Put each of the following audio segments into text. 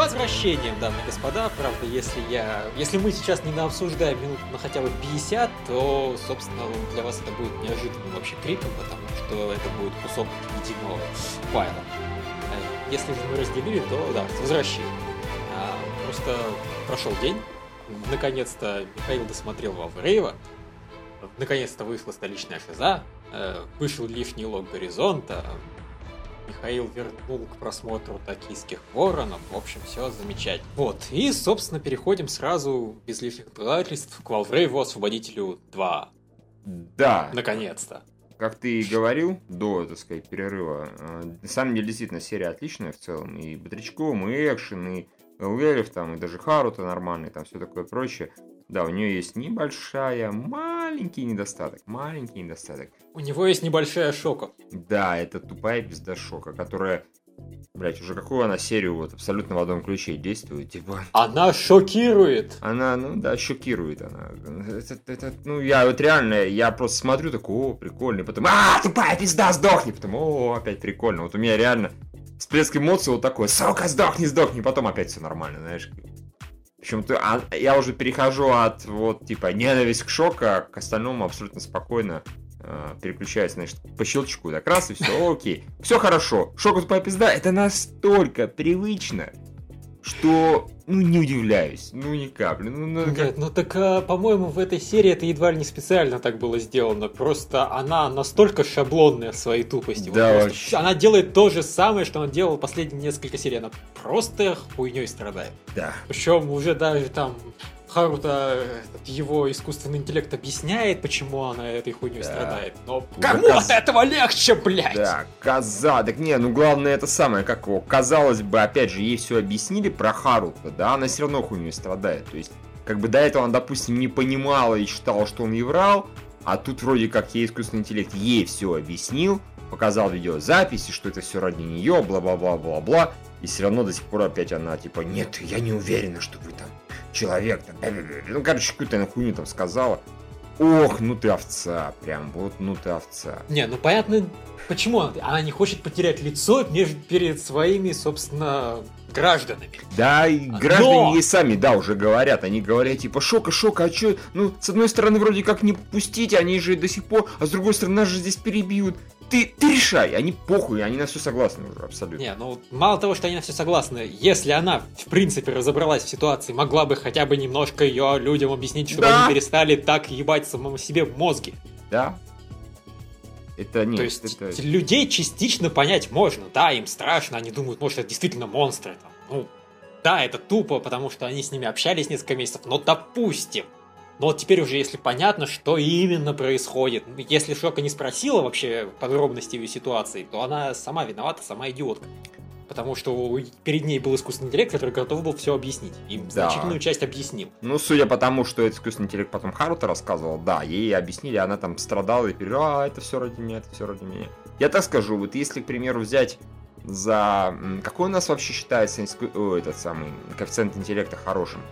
возвращением, дамы и господа. Правда, если я... Если мы сейчас не обсуждаем минут на хотя бы 50, то, собственно, для вас это будет неожиданным вообще криком, потому что это будет кусок единого файла. Э, если же мы разделили, то да, возвращение. А, просто прошел день, наконец-то Михаил досмотрел Ваврейва, наконец-то вышла столичная шиза, э, вышел лишний лог горизонта, Михаил вернул к просмотру токийских воронов. В общем, все замечательно. Вот. И, собственно, переходим сразу, без лишних отлагательств, к Валврейву Освободителю 2. Да. Наконец-то. Как ты и говорил до, так сказать, перерыва, э, на самом деле, действительно, серия отличная в целом. И Бодрячком, и экшен, и Элверев, там, и даже Харута нормальный, там, все такое прочее. Да, у нее есть небольшая, маленький недостаток, маленький недостаток. У него есть небольшая шока. Да, это тупая пизда шока, которая, блять, уже какую она серию вот абсолютно в одном ключе действует, типа. Она шокирует. Она, ну да, шокирует она. Это, это, ну, я вот реально, я просто смотрю, такой, о, прикольный, потом, а, тупая пизда, сдохни, потом, о, опять прикольно. Вот у меня реально всплеск эмоций вот такой, сука, сдохни, сдохни, потом опять все нормально, знаешь. Причем ты, а, я уже перехожу от вот типа ненависть к шока к остальному абсолютно спокойно э, переключаюсь, значит, по щелчку, так раз и все, окей. Все хорошо. Шок тупая пизда, это настолько привычно, что, ну, не удивляюсь, ну, ни капли. Ну, ну, Нет, как... ну так, а, по-моему, в этой серии это едва ли не специально так было сделано. Просто она настолько шаблонная в своей тупости. Вот Да, просто вообще. Она делает то же самое, что она делала последние несколько серий. Она просто хуйней страдает. Да. Причем уже даже там Харута, его искусственный интеллект объясняет, почему она этой хуйней Да. страдает. Но кому каз- от этого легче, блядь? Да, коза. Так не, ну главное это самое, как его. Казалось бы, опять же, ей все объяснили про Харута, да, она все равно хуйней страдает. То есть, как бы до этого она, допустим, не понимала и считала, что он ей врал, а тут вроде как ей искусственный интеллект ей все объяснил, показал видеозаписи, что это все ради нее, бла-бла-бла-бла-бла, и все равно до сих пор опять она типа, нет, я не уверена, что вы там человек, там, бля-бля-бля». ну, короче, какую-то она хуйню там сказала. Ох, ну ты овца, прям, вот, ну ты овца. Не, ну понятно, почему она, она не хочет потерять лицо перед своими, собственно, гражданами. Да, и Но- граждане ей сами, да, уже говорят. Они говорят, типа, шока, шока, а чё? Ну, с одной стороны, вроде как не пустить, они же до сих пор, а с другой стороны, нас же здесь перебьют. Ты, ты решай, они похуй, они на все согласны уже, абсолютно. Не, ну мало того, что они на все согласны, если она, в принципе, разобралась в ситуации, могла бы хотя бы немножко ее людям объяснить, чтобы Да. они перестали так ебать самому себе мозги. Да? Это нет, То есть это... людей частично понять можно. Да, им страшно, они думают, может, это действительно монстры. Там. Ну, да, это тупо, потому что они с ними общались несколько месяцев, но допустим. Но вот теперь уже, если понятно, что именно происходит, если Шока не спросила вообще подробности ее ситуации, то она сама виновата, сама идиотка. Потому что перед ней был искусственный интеллект, который готов был все объяснить. И Да. значительную часть объяснил. Ну, судя по тому, что этот искусственный интеллект потом Харута рассказывал, да, ей объяснили, она там страдала и переживала, а, это все ради меня, это все ради меня. Я так скажу, вот если, к примеру, взять за... Какой у нас вообще считается о, этот самый коэффициент интеллекта хорошим?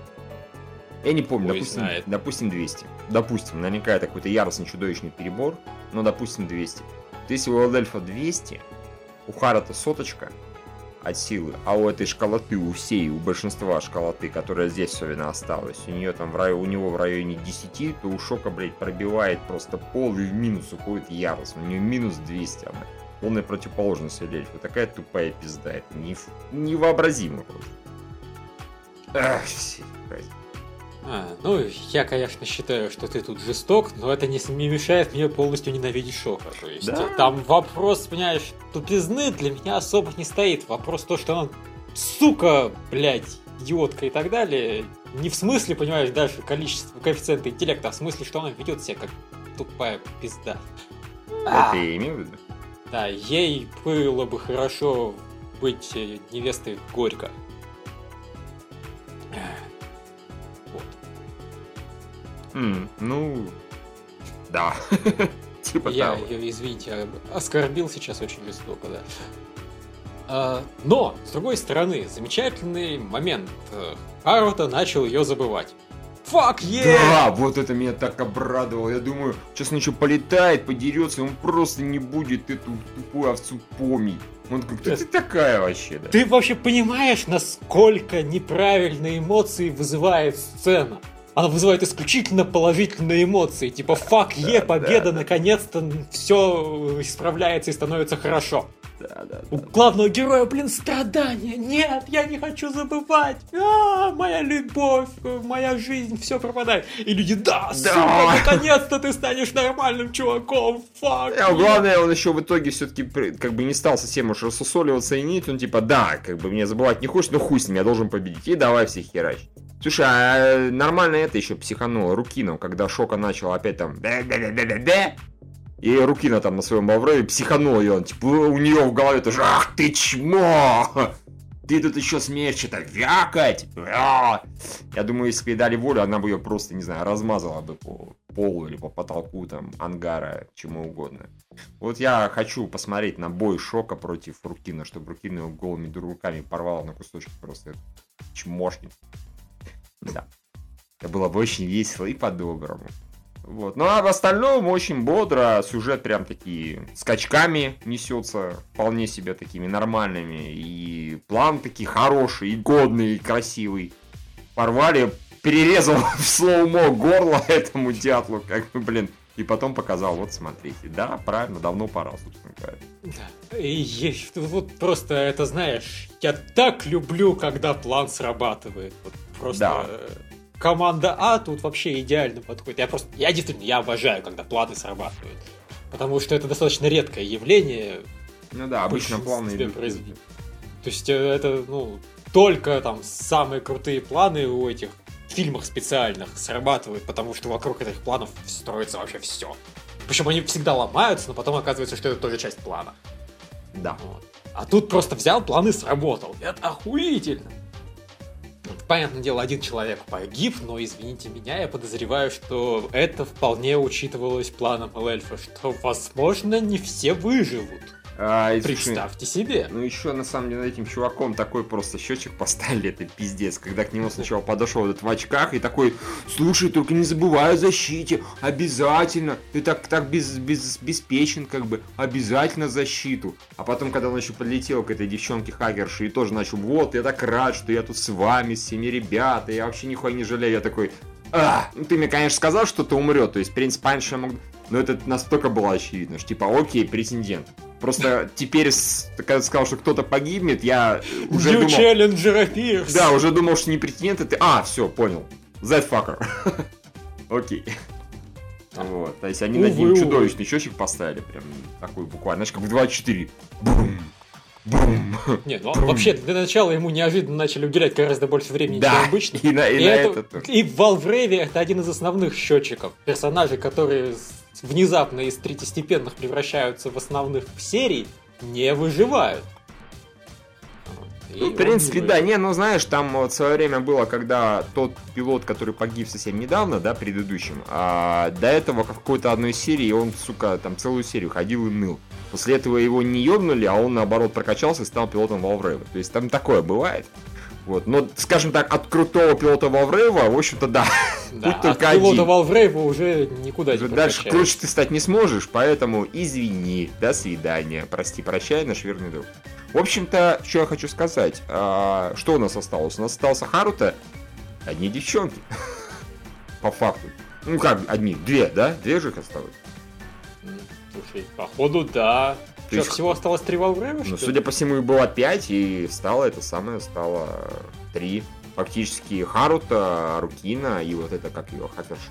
Я не помню, Ой, допустим, знает. допустим 200. Допустим, наверняка это какой-то яростный чудовищный перебор, но допустим 200. То если у Элдельфа 200, у Харата соточка от силы, а у этой школоты, у всей, у большинства школоты, которая здесь особенно осталась, у нее там в рай... у него в районе 10, то у Шока, блядь, пробивает просто пол и в минус уходит ярость. У нее минус 200, она полная противоположность Эльфа. Такая тупая пизда, это не... невообразимо просто. Ах, все, блядь. А, ну, я, конечно, считаю, что ты тут жесток, но это не, мешает мне полностью ненавидеть Шока. То есть, Да. там вопрос, понимаешь, тупизны для меня особо не стоит. Вопрос то, что он, сука, блядь, идиотка и так далее. Не в смысле, понимаешь, даже количество коэффициента интеллекта, а в смысле, что она ведет себя как тупая пизда. А, Это я имею в виду? да, ей было бы хорошо быть э, невестой Горько. Вот. М, ну, да. Типа Я того. ее, извините, оскорбил сейчас очень жестоко, да. А, но, с другой стороны, замечательный момент. Э, Харуто начал ее забывать. Фак, е! Да, вот это меня так обрадовало. Я думаю, сейчас он еще полетает, подерется, он просто не будет эту тупую овцу помнить. Он такой, кто ты такая вообще, да? Ты вообще понимаешь, насколько неправильные эмоции вызывает сцена? Она вызывает исключительно положительные эмоции. Типа, фак, е, победа, наконец-то все исправляется и становится хорошо. Да, да, У да. главного героя, блин, страдания. Нет, я не хочу забывать. А, моя любовь, моя жизнь, все пропадает. И люди, да, сука, наконец-то ты станешь нормальным чуваком. Фак. А е». главное, он еще в итоге все-таки как бы не стал совсем уж рассусоливаться и нить. Он типа, да, как бы мне забывать не хочешь, но хуй с ним, я должен победить. И давай всех херач. Слушай, а нормально это еще психануло Рукином, когда Шока начал опять там и Рукина там на своем Аврове психанула, и он, типа, у нее в голове тоже «Ах ты чмо! Ты тут еще смеешь что-то вякать!» А!» Я думаю, если бы ей дали волю, она бы ее просто, не знаю, размазала бы по полу или по потолку, там, ангара, чему угодно. Вот я хочу посмотреть на бой Шока против Рукина, чтобы Рукина его голыми руками порвала на кусочки просто чмошник. Да. Это было бы очень весело и по-доброму. Вот. Ну а в остальном очень бодро, сюжет прям такие скачками несется, вполне себе такими нормальными, и план такие хороший, и годный, и красивый. Порвали, перерезал в слоумо горло этому дятлу, как бы, блин, и потом показал, вот смотрите, да, правильно, давно пора, собственно говоря. Да. И вот просто это знаешь, я так люблю, когда план срабатывает. Вот просто Да. э, команда А тут вообще идеально подходит. Я просто, я действительно, я обожаю, когда планы срабатывают. Потому что это достаточно редкое явление. Ну да, обычно планы идут. произведений. То есть э, это, ну, только там самые крутые планы у этих фильмах специальных срабатывают, потому что вокруг этих планов строится вообще все. Причем они всегда ломаются, но потом оказывается, что это тоже часть плана. Да. Вот. А тут просто взял план и сработал. Это охуительно. Понятное дело, один человек погиб, но извините меня, я подозреваю, что это вполне учитывалось планом Эльфа, что, возможно, не все выживут. А, и, слушай, Представьте себе. Ну еще на самом деле этим чуваком такой просто счетчик поставили, это пиздец. Когда к нему сначала подошел этот в очках и такой, слушай, только не забывай о защите, обязательно. Ты так, так без, без, беспечен как бы, обязательно защиту. А потом, когда он еще подлетел к этой девчонке хакерши и тоже начал, вот, я так рад, что я тут с вами, с всеми ребята, я вообще нихуя не жалею. Я такой, а, ну ты мне, конечно, сказал, что ты умрет, то есть, в принципе, раньше я мог... Но это настолько было очевидно, что типа, окей, претендент. Просто теперь, когда сказал, что кто-то погибнет, я уже New думал... Challenger Pierce. Да, уже думал, что не претендент, а ты... А, все, понял. That fucker. Окей. Вот, то есть они над ним Увы, увы. чудовищный счетчик поставили, прям такой буквально, знаешь, как в 24. Бум! Бум! Не, ну вообще для начала ему неожиданно начали уделять гораздо больше времени, Да, чем обычно. и на, и И, на это- это и в Valvrave это один из основных счетчиков. Персонажи, которые внезапно из третьестепенных превращаются в основных серий, не выживают. Вот. И Ну, в принципе, да, не, ну знаешь, там вот в свое время было, когда тот пилот, который погиб совсем недавно, да, предыдущим, а до этого в какой-то одной серии он, сука, там целую серию ходил и ныл. После этого его не ёбнули, а он наоборот прокачался и стал пилотом Valve. То есть там такое бывает. Вот, но, скажем так, от крутого пилота Valve, в общем-то, да. Да, Тут только от пилота один. Valvrave уже никуда не Дальше прокачаешься. круче ты стать не сможешь, поэтому извини, до свидания, прости, прощай, наш верный друг. В общем-то, что я хочу сказать, а, что у нас осталось? У нас остался Харута, одни девчонки, по факту. Ну как, одни, две, да? Две же их осталось. Слушай, походу, да. То Что, есть- всего осталось три Valvrave, Ну, судя по всему, их было пять, и стало это самое, стало три. Фактически Харута, Рукина и вот это, как ее, хакерша.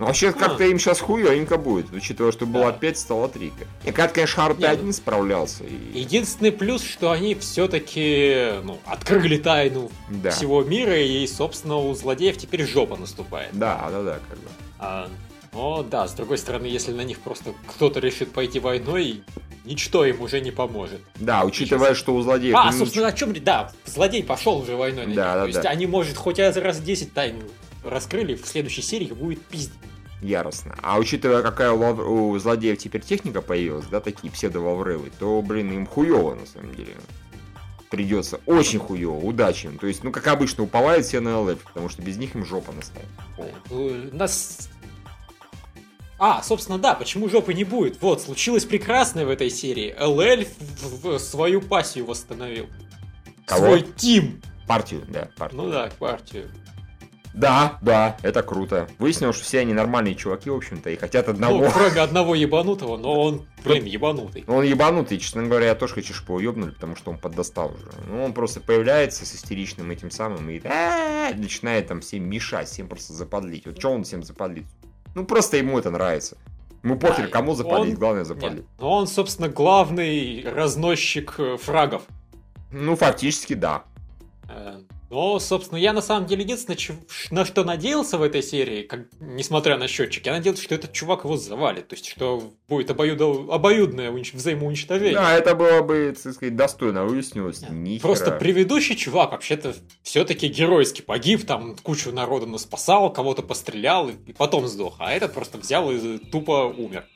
Ну, вообще, А. как-то им сейчас хуёнько будет, учитывая, что было Да. 5, стало 3. И когда, конечно, Харута Не, ну- один справлялся. И... Единственный плюс, что они все-таки ну, открыли тайну Да. всего мира, и, собственно, у злодеев теперь жопа наступает. Да, да, да, как бы. А, но да, с другой стороны, если на них просто кто-то решит пойти войной, ничто им уже не поможет. Да, учитывая, что у злодеев... А, собственно, о чем? Да, злодей пошел уже войной на них. Да, да, То есть да. они, может, хоть раз 10 тайн раскрыли, в следующей серии будет пиздить. Яростно. А учитывая, какая у, Лав- у злодеев теперь техника появилась, да, такие псевдо-вавревы, то, блин, им хуево, на самом деле. придется очень хуево, удачи. То есть, ну, как обычно, уповают все на ЛФ, потому что без них им жопа настанет. Нас... А, собственно, да, почему жопы не будет? Вот, случилось прекрасное в этой серии. ЛЛ свою пассию восстановил. Кого? Свой тим. Партию, да, партию. Ну да, партию. Да, да, это круто. Выяснилось, что все они нормальные чуваки, в общем-то, и хотят одного. Ну, кроме одного ебанутого, но он, блин, ебанутый. Ну, он ебанутый, честно говоря, я тоже хочу, чтобы его ебнули, потому что он поддостал уже. Ну, он просто появляется с истеричным этим самым и «А-а-а», начинает там всем мешать, всем просто заподлить. Вот что он всем заподлит? Ну, просто ему это нравится. Ему похер, Да, кому заподлить, он- главное Нет, заподлить. но он, собственно, главный разносчик э, фрагов. Ну, фактически, да. Э, Но, собственно, я на самом деле единственное, на что надеялся в этой серии, как, несмотря на счетчик, я надеялся, что этот чувак его завалит. То есть, что будет обоюдо- обоюдное унич- взаимоуничтожение. Да, это было бы, так сказать, достойно выяснилось. Нихера. Просто предыдущий чувак вообще-то все-таки геройски погиб, там кучу народу наспасал, кого-то пострелял и и потом сдох. А этот просто взял и тупо умер.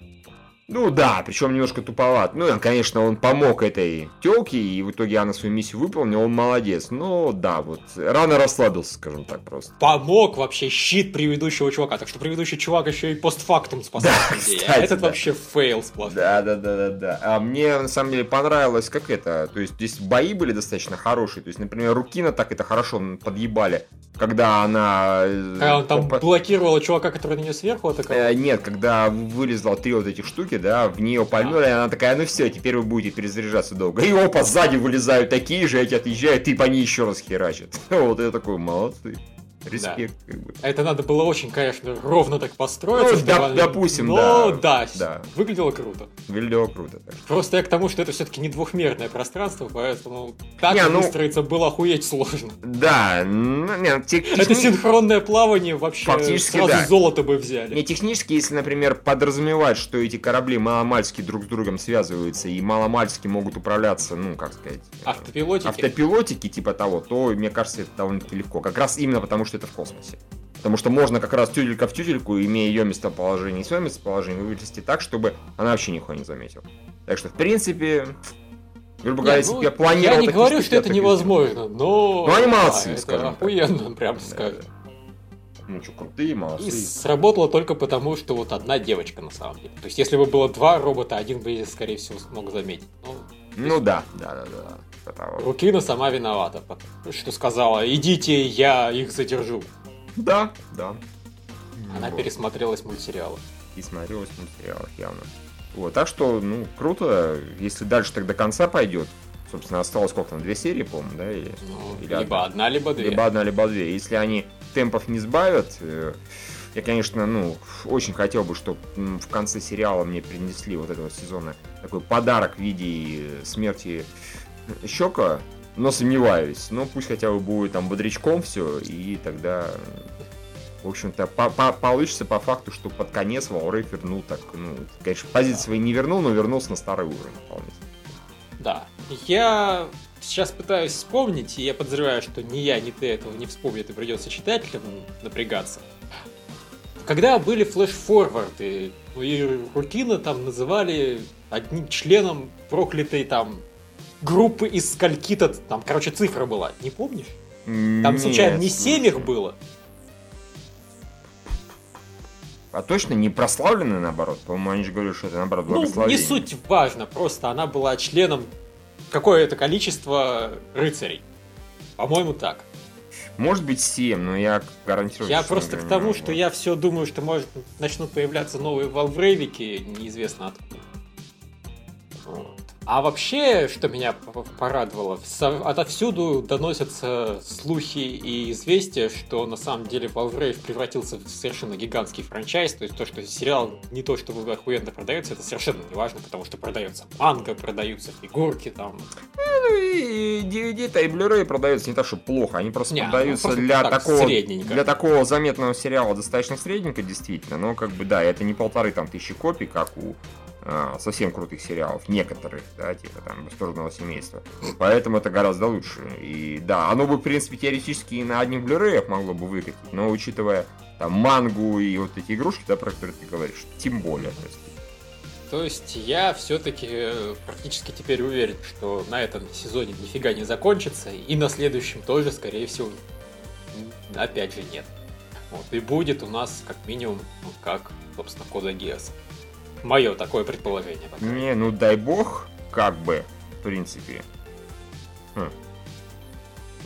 Ну да, причем немножко туповат. Ну, конечно, он помог этой телке, и в итоге она свою миссию выполнила, он молодец. Но да, вот рано расслабился, скажем так просто. Помог вообще щит предыдущего чувака. Так что предыдущий чувак еще и постфактум спасал Да, людей. а кстати, этот да. вообще фейл сплошной. Да, да, да, да, да. А мне на самом деле понравилось, как это. То есть здесь бои были достаточно хорошие. То есть, например, Рукина так это хорошо подъебали, когда она. э, Когда он там по- блокировал чувака, который на нее сверху атаковал. Э, Нет, когда вылезла три вот этих штуки, да, в нее пальнули, и она такая, ну все, теперь вы будете перезаряжаться долго. И опа, сзади вылезают такие же, эти отъезжают, и по ней еще раз херачат. Вот я такой, молодцы. Респект, как бы. Это надо было очень, конечно, ровно так построиться. Ну, доп- допустим, Но да. да, Да. выглядело круто. Выглядело круто. так. Просто я к тому, что это все-таки не двухмерное пространство, поэтому так Не, ну- выстроиться было охуеть сложно. Да, ну, не, те- Это техни- синхронное плавание вообще Фактически, сразу да. золото бы взяли. Не технически, если, например, подразумевать, что эти корабли маломальски друг с другом связываются и маломальски могут управляться, ну, как сказать, э, Автопилотики. автопилотики типа того, то, мне кажется, это довольно-таки легко. Как раз именно потому, что это в космосе. Потому что можно как раз тюделька в тюдельку, имея ее местоположение и свое местоположение, вывести так, чтобы она вообще нихуя не заметила. Так что, в принципе, грубо говоря, ну, если бы я планировал... я не говорю, штуки, что это так невозможно, но... Ну, молодцы, да, это скажем так. охуенно, прям сделал. скажем. Да, да. Ну что, крутые, молодцы. И сработало только потому, что вот одна девочка на самом деле. То есть, если бы было два робота, один бы, скорее всего, смог заметить. Ну, Ну да, да, да, да. Типа того. Рукина сама виновата, потому что сказала, идите, я их задержу. Да, да. Она Вот. пересмотрелась мультсериалы. и смотрелось в материалах явно. Вот, так что, ну, круто, если дальше так до конца пойдет. Собственно, осталось сколько там, две серии, по-моему, да? Или, Ну, или либо одна? одна, либо две. Либо одна, либо две. Если они темпов не сбавят, э, я, конечно, ну, очень хотел бы, чтобы в конце сериала мне принесли вот этого сезона такой подарок в виде э, смерти Щека, но сомневаюсь. Но пусть хотя бы будет там бодрячком все, и тогда, в общем-то, по- по- получится по факту, что под конец Валрейф вернул так, ну, конечно, позиции свои не вернул, но вернулся на старый уровень вполне. Да. Я сейчас пытаюсь вспомнить, и я подозреваю, что ни я, ни ты этого не вспомнит, и придется читателям напрягаться. Когда были флеш-форварды, ну и Рукина там называли одним членом проклятой там группы из скольки-то, там, короче, цифра была, не помнишь? Там, случайно, не 7 их было? А точно не прославленные, наоборот? По-моему, они же говорят, что это, наоборот, Ну, не суть важно, просто она была членом какое-то количество рыцарей. По-моему, так. Может быть, 7, но я гарантирую, Я что просто не к тому, что я все думаю, что может начнут появляться новые валврейвики, неизвестно откуда. А вообще, что меня порадовало, отовсюду доносятся слухи и известия, что на самом деле Valvrave превратился в совершенно гигантский франчайз, то есть то, что сериал не то, что охуенно продается, это совершенно не важно, потому что продается манга, продаются фигурки там. Ну и DVD-то и Blu-ray продаются не так, что плохо, они просто Не, ну, продаются просто для так, такого для такого заметного сериала достаточно средненько, действительно, но как бы да, это не полторы там тысячи копий, как у а, совсем крутых сериалов, некоторых, да, типа там «Восторженного семейства». Поэтому это гораздо лучше. И да, оно бы, в принципе, теоретически и на одних Blu-ray могло бы выкатить, но учитывая там мангу и вот эти игрушки, да, про которые ты говоришь, тем более. так сказать. То есть я все-таки практически теперь уверен, что на этом сезоне нифига не закончится, и на следующем тоже, скорее всего, опять же нет. Вот, и будет у нас как минимум, ну, как, собственно, Кода Геас. Мое такое предположение. Не, ну дай бог, как бы, в принципе. Хм.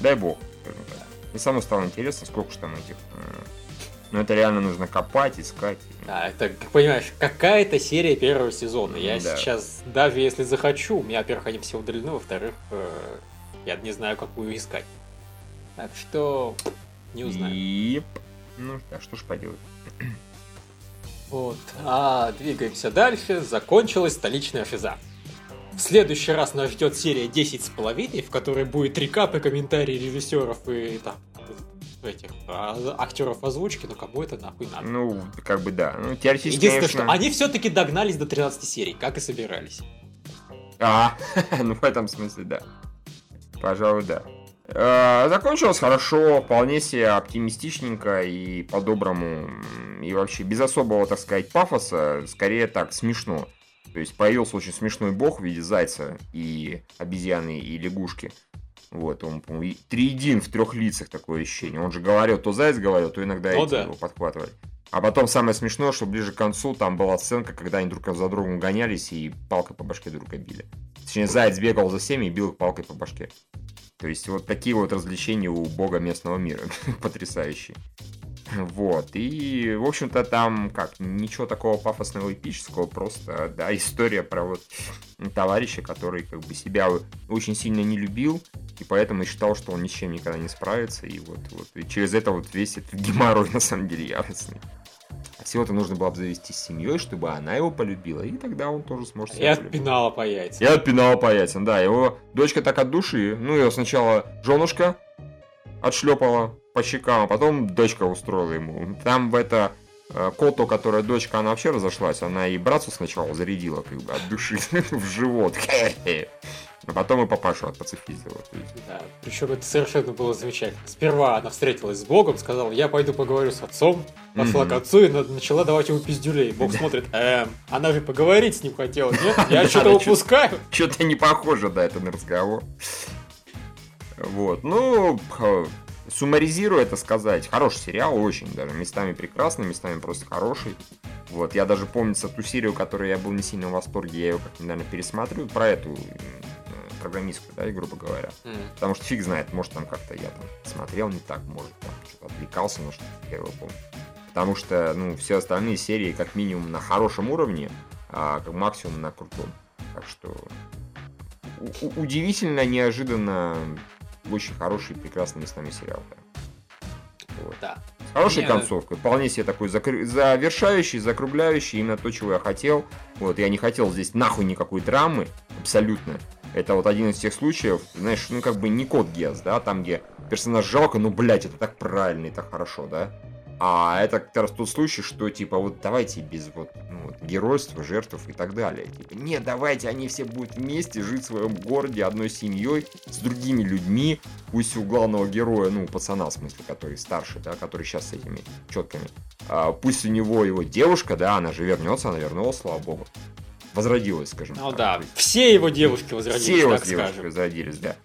Дай бог, скажем так. И самому стало интересно, сколько же там этих но это реально нужно копать, искать. Да, это, понимаешь, какая-то серия первого сезона. Я да. сейчас, даже если захочу, у меня, во-первых, они все удалены, во-вторых, э, я не знаю, какую искать. Так что не узнаю. И... Ну, да, что ж поделать. Вот. А двигаемся дальше. Закончилась столичная шиза. В следующий раз нас ждет серия 10 с половиной, в которой будет рекап и комментарии режиссеров и там этих а, актеров озвучки, но кому это нахуй надо? Ну, как бы да. Ну, теоретически, Единственное, конечно... что они все-таки догнались до 13 серий, как и собирались. А, ну в этом смысле, да. Пожалуй, да. Э, закончилось хорошо, вполне себе оптимистичненько и по-доброму. И вообще без особого, так сказать, пафоса, скорее так, смешно. То есть появился очень смешной бог в виде зайца и обезьяны и лягушки. Вот, он, по-моему, триедин в трех лицах такое ощущение. Он же говорил, то заяц говорил, то иногда ну, эти да. его подхватывали. А потом самое смешное, что ближе к концу там была сценка, когда они друг за другом гонялись и палкой по башке друга били. Точнее, заяц бегал за всеми и бил их палкой по башке. То есть вот такие вот развлечения у бога местного мира. Потрясающие. Вот, и, в общем-то, там, как, ничего такого пафосного эпического, просто, да, история про вот товарища, который, как бы, себя очень сильно не любил, и поэтому считал, что он ничем никогда не справится, и вот, вот, и через это вот весь этот геморрой, на самом деле, яростный. Всего-то нужно было обзавестись семьей, чтобы она его полюбила, и тогда он тоже сможет себя И от пенала по яйцам. И от пенала по яйцам, да. Его дочка так от души. Ну, ее сначала женушка отшлепала по щекам, а потом дочка устроила ему. Там в это э, Кото, которая дочка, она вообще разошлась, она и братцу сначала зарядила как бы от души в живот. А потом и папашу отпацифизила. Да, причем это совершенно было замечательно. Сперва она встретилась с Богом, сказала, я пойду поговорю с отцом, пошла mm-hmm. к отцу и начала давать ему пиздюлей. Бог смотрит, эм, она же поговорить с ним хотела, нет? Я что-то упускаю. Что-то не похоже, да, это на разговор. Вот, ну, суммаризируя это сказать, хороший сериал, очень даже, местами прекрасный, местами просто хороший. Вот, я даже помню ту серию, которую я был не сильно в восторге, я ее как-то, наверное, пересматриваю, про эту программистскую, да, и грубо говоря. Mm. Потому что фиг знает, может там как-то я там смотрел не так, может там что-то отвлекался, но что я его помню. Потому что, ну, все остальные серии как минимум на хорошем уровне, а как максимум на крутом. Так что удивительно, неожиданно, очень хороший, прекрасный местами сериал. Да. Вот. Да. С хорошей Мне... концовкой. Вполне себе такой закр... завершающий, закругляющий, именно то, чего я хотел. Вот, я не хотел здесь нахуй никакой драмы, абсолютно. Это вот один из тех случаев, знаешь, ну как бы не код Гес, да, там где персонаж жалко, ну, блядь, это так правильно и так хорошо, да. А это как раз тот случай, что типа вот давайте без вот, ну, вот геройства, жертв и так далее. Типа, нет, давайте они все будут вместе жить в своем городе одной семьей с другими людьми. Пусть у главного героя, ну, пацана, в смысле, который старше, да, который сейчас с этими четками. А, пусть у него его девушка, да, она же вернется, она вернулась, слава богу. Возродилась, скажем ну, так. да, все его девушки возродились, Все его девушки скажем. возродились, да.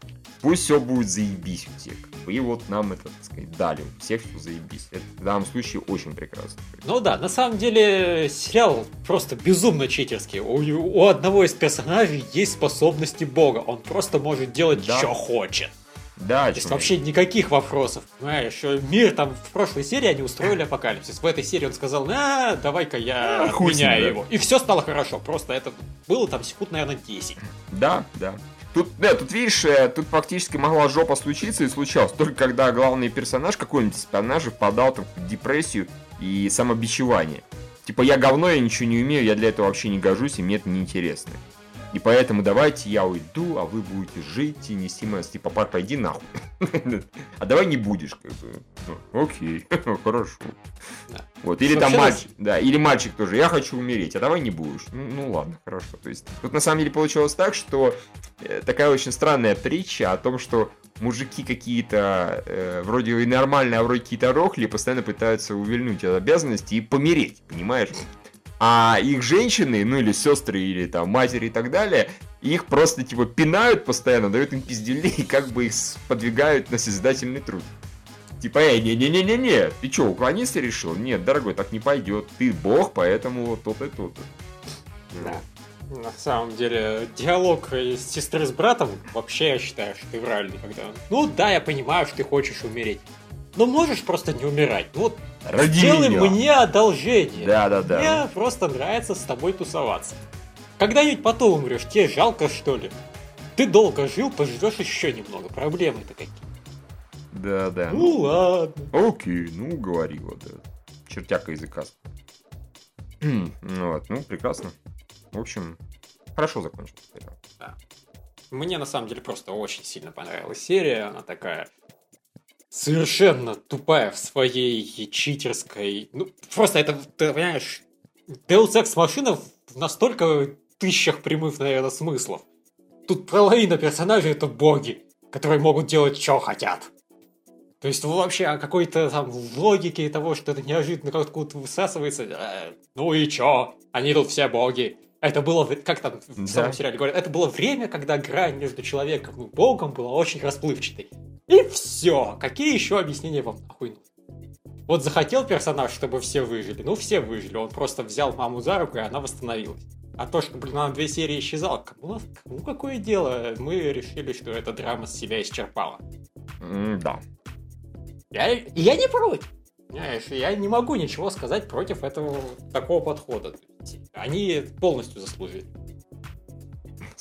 Пусть все будет заебись у всех. И вот нам это, так сказать, дали. У всех все заебись. Это в данном случае очень прекрасно. Ну да, на самом деле сериал просто безумно читерский. У, у одного из персонажей есть способности бога. Он просто может делать, да. что хочет. Да, То есть вообще никаких вопросов. Понимаешь, мир там в прошлой серии они устроили апокалипсис. В этой серии он сказал, а, давай-ка я а, меняю его. И все стало хорошо. Просто это было там секунд, наверное, 10. Да, да. Тут, да, тут видишь, э, тут фактически могла жопа случиться и случалось. Только когда главный персонаж какой-нибудь из персонажей впадал там, в депрессию и самобичевание. Типа, я говно, я ничего не умею, я для этого вообще не гожусь, и мне это неинтересно. И поэтому давайте я уйду, а вы будете жить и нести мое... Типа, пап, пойди нахуй. А давай не будешь, как бы. Ну, окей, хорошо. Вот, или там мальчик, да, или мальчик тоже, я хочу умереть, а давай не будешь. Ну, ну ладно, хорошо. То есть, тут на самом деле получилось так, что э, такая очень странная притча о том, что мужики какие-то э, вроде и нормальные, а вроде какие-то рохли, постоянно пытаются увильнуть от обязанностей и помереть, понимаешь? А их женщины, ну или сестры, или там матери и так далее, их просто типа пинают постоянно, дают им пиздюлей и как бы их подвигают на созидательный труд. Типа, эй, не-не-не-не-не, ты чё, уклониться решил? Нет, дорогой, так не пойдет. Ты бог, поэтому то-то и то-то. Да. На самом деле, диалог сестры с братом вообще я считаю, что когда Ну да, я понимаю, что ты хочешь умереть. Но можешь просто не умирать. Ну вот Ради сделай меня. мне одолжение. Да, да, да. Мне просто нравится с тобой тусоваться. Когда-нибудь потом умрешь, тебе жалко что ли? Ты долго жил, поживешь еще немного. Проблемы-то какие. Да, да. Ну ладно. Окей, ну говорила, да. Чертяка языка. Ну вот, ну прекрасно. В общем, хорошо закончилось. Мне на самом деле просто очень сильно понравилась серия. Она такая совершенно тупая в своей читерской... Ну, просто это, ты понимаешь, Deus Ex машина в настолько тысячах прямых, наверное, смыслов. Тут половина персонажей это боги, которые могут делать, что хотят. То есть вообще о какой-то там логике того, что это неожиданно как-то высасывается. э, ну и чё? Они тут все боги. Это было, как там в Да. самом сериале говорят, это было время, когда грань между человеком и богом была очень расплывчатой. И все. Какие еще объяснения вам нахуй нужны? Вот захотел персонаж, чтобы все выжили. Ну, все выжили. Он просто взял маму за руку, и она восстановилась. А то, что, блин, она на две серии исчезала, кому, кому какое дело? Мы решили, что эта драма с себя исчерпала. Да. Я, я не против. Понимаешь, я не могу ничего сказать против этого такого подхода. Они полностью заслужили.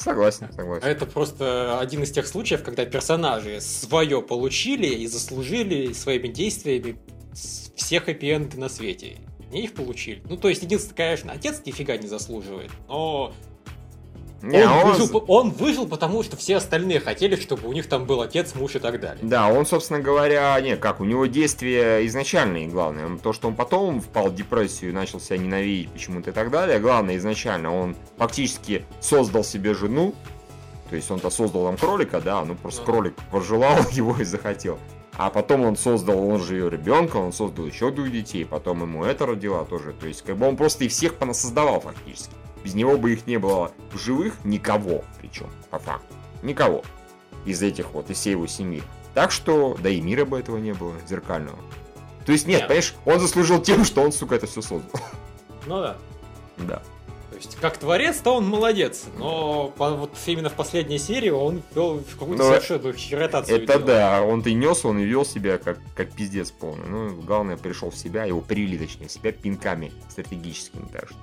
Согласен, согласен. Это просто один из тех случаев, когда персонажи свое получили и заслужили своими действиями все хэппи-энды на свете. Они их получили. Ну, то есть, единственное, конечно, отец нифига не заслуживает, но Не, он, он- выжил, он выжил, потому что все остальные хотели, чтобы у них там был отец, муж и так далее. Да, он, собственно говоря, не, как, у него действия изначальные, главное. То, что он потом впал в депрессию и начал себя ненавидеть почему-то и так далее, главное, изначально он фактически создал себе жену, то есть он-то создал там кролика, да, ну просто Ага. кролик пожелал его и захотел. А потом он создал, он же ее ребенка, он создал еще двух детей, потом ему это родила тоже. То есть, как бы он просто и всех понасоздавал фактически. Без него бы их не было в живых никого, причем, по факту. Никого из этих вот, из всей его семьи. Так что, да и мира бы этого не было, зеркального. То есть, нет, Нет. понимаешь, он заслужил тем, что он, сука, это все создал. Ну да. Да. То есть, как творец-то он молодец, но по- вот именно в последней серии он вел в какую-то Ну, совершенно херотацию. Это дела. да, он-то и нес, он и вел себя как, как пиздец полный. Ну, главное, пришел в себя, его привели, точнее, себя пинками стратегическими, так что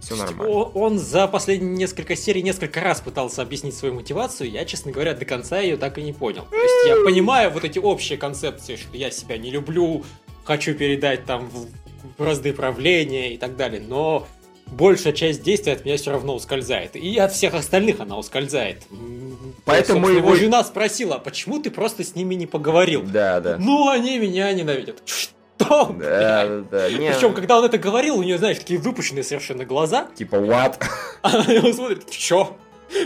все нормально. Он за последние несколько серий несколько раз пытался объяснить свою мотивацию, я, честно говоря, до конца ее так и не понял. То есть я понимаю вот эти общие концепции, что я себя не люблю, хочу передать там в бразды правления и так далее, но большая часть действий от меня все равно ускользает. И от всех остальных она ускользает. Поэтому собственно, его- жена спросила, «А почему ты просто с ними не поговорил? Да, да. Ну, они меня ненавидят. Что? Да, да, да. Не, Причем, когда он это говорил, у нее, знаешь, такие выпущенные совершенно глаза. Типа, what? Она на него смотрит, чё?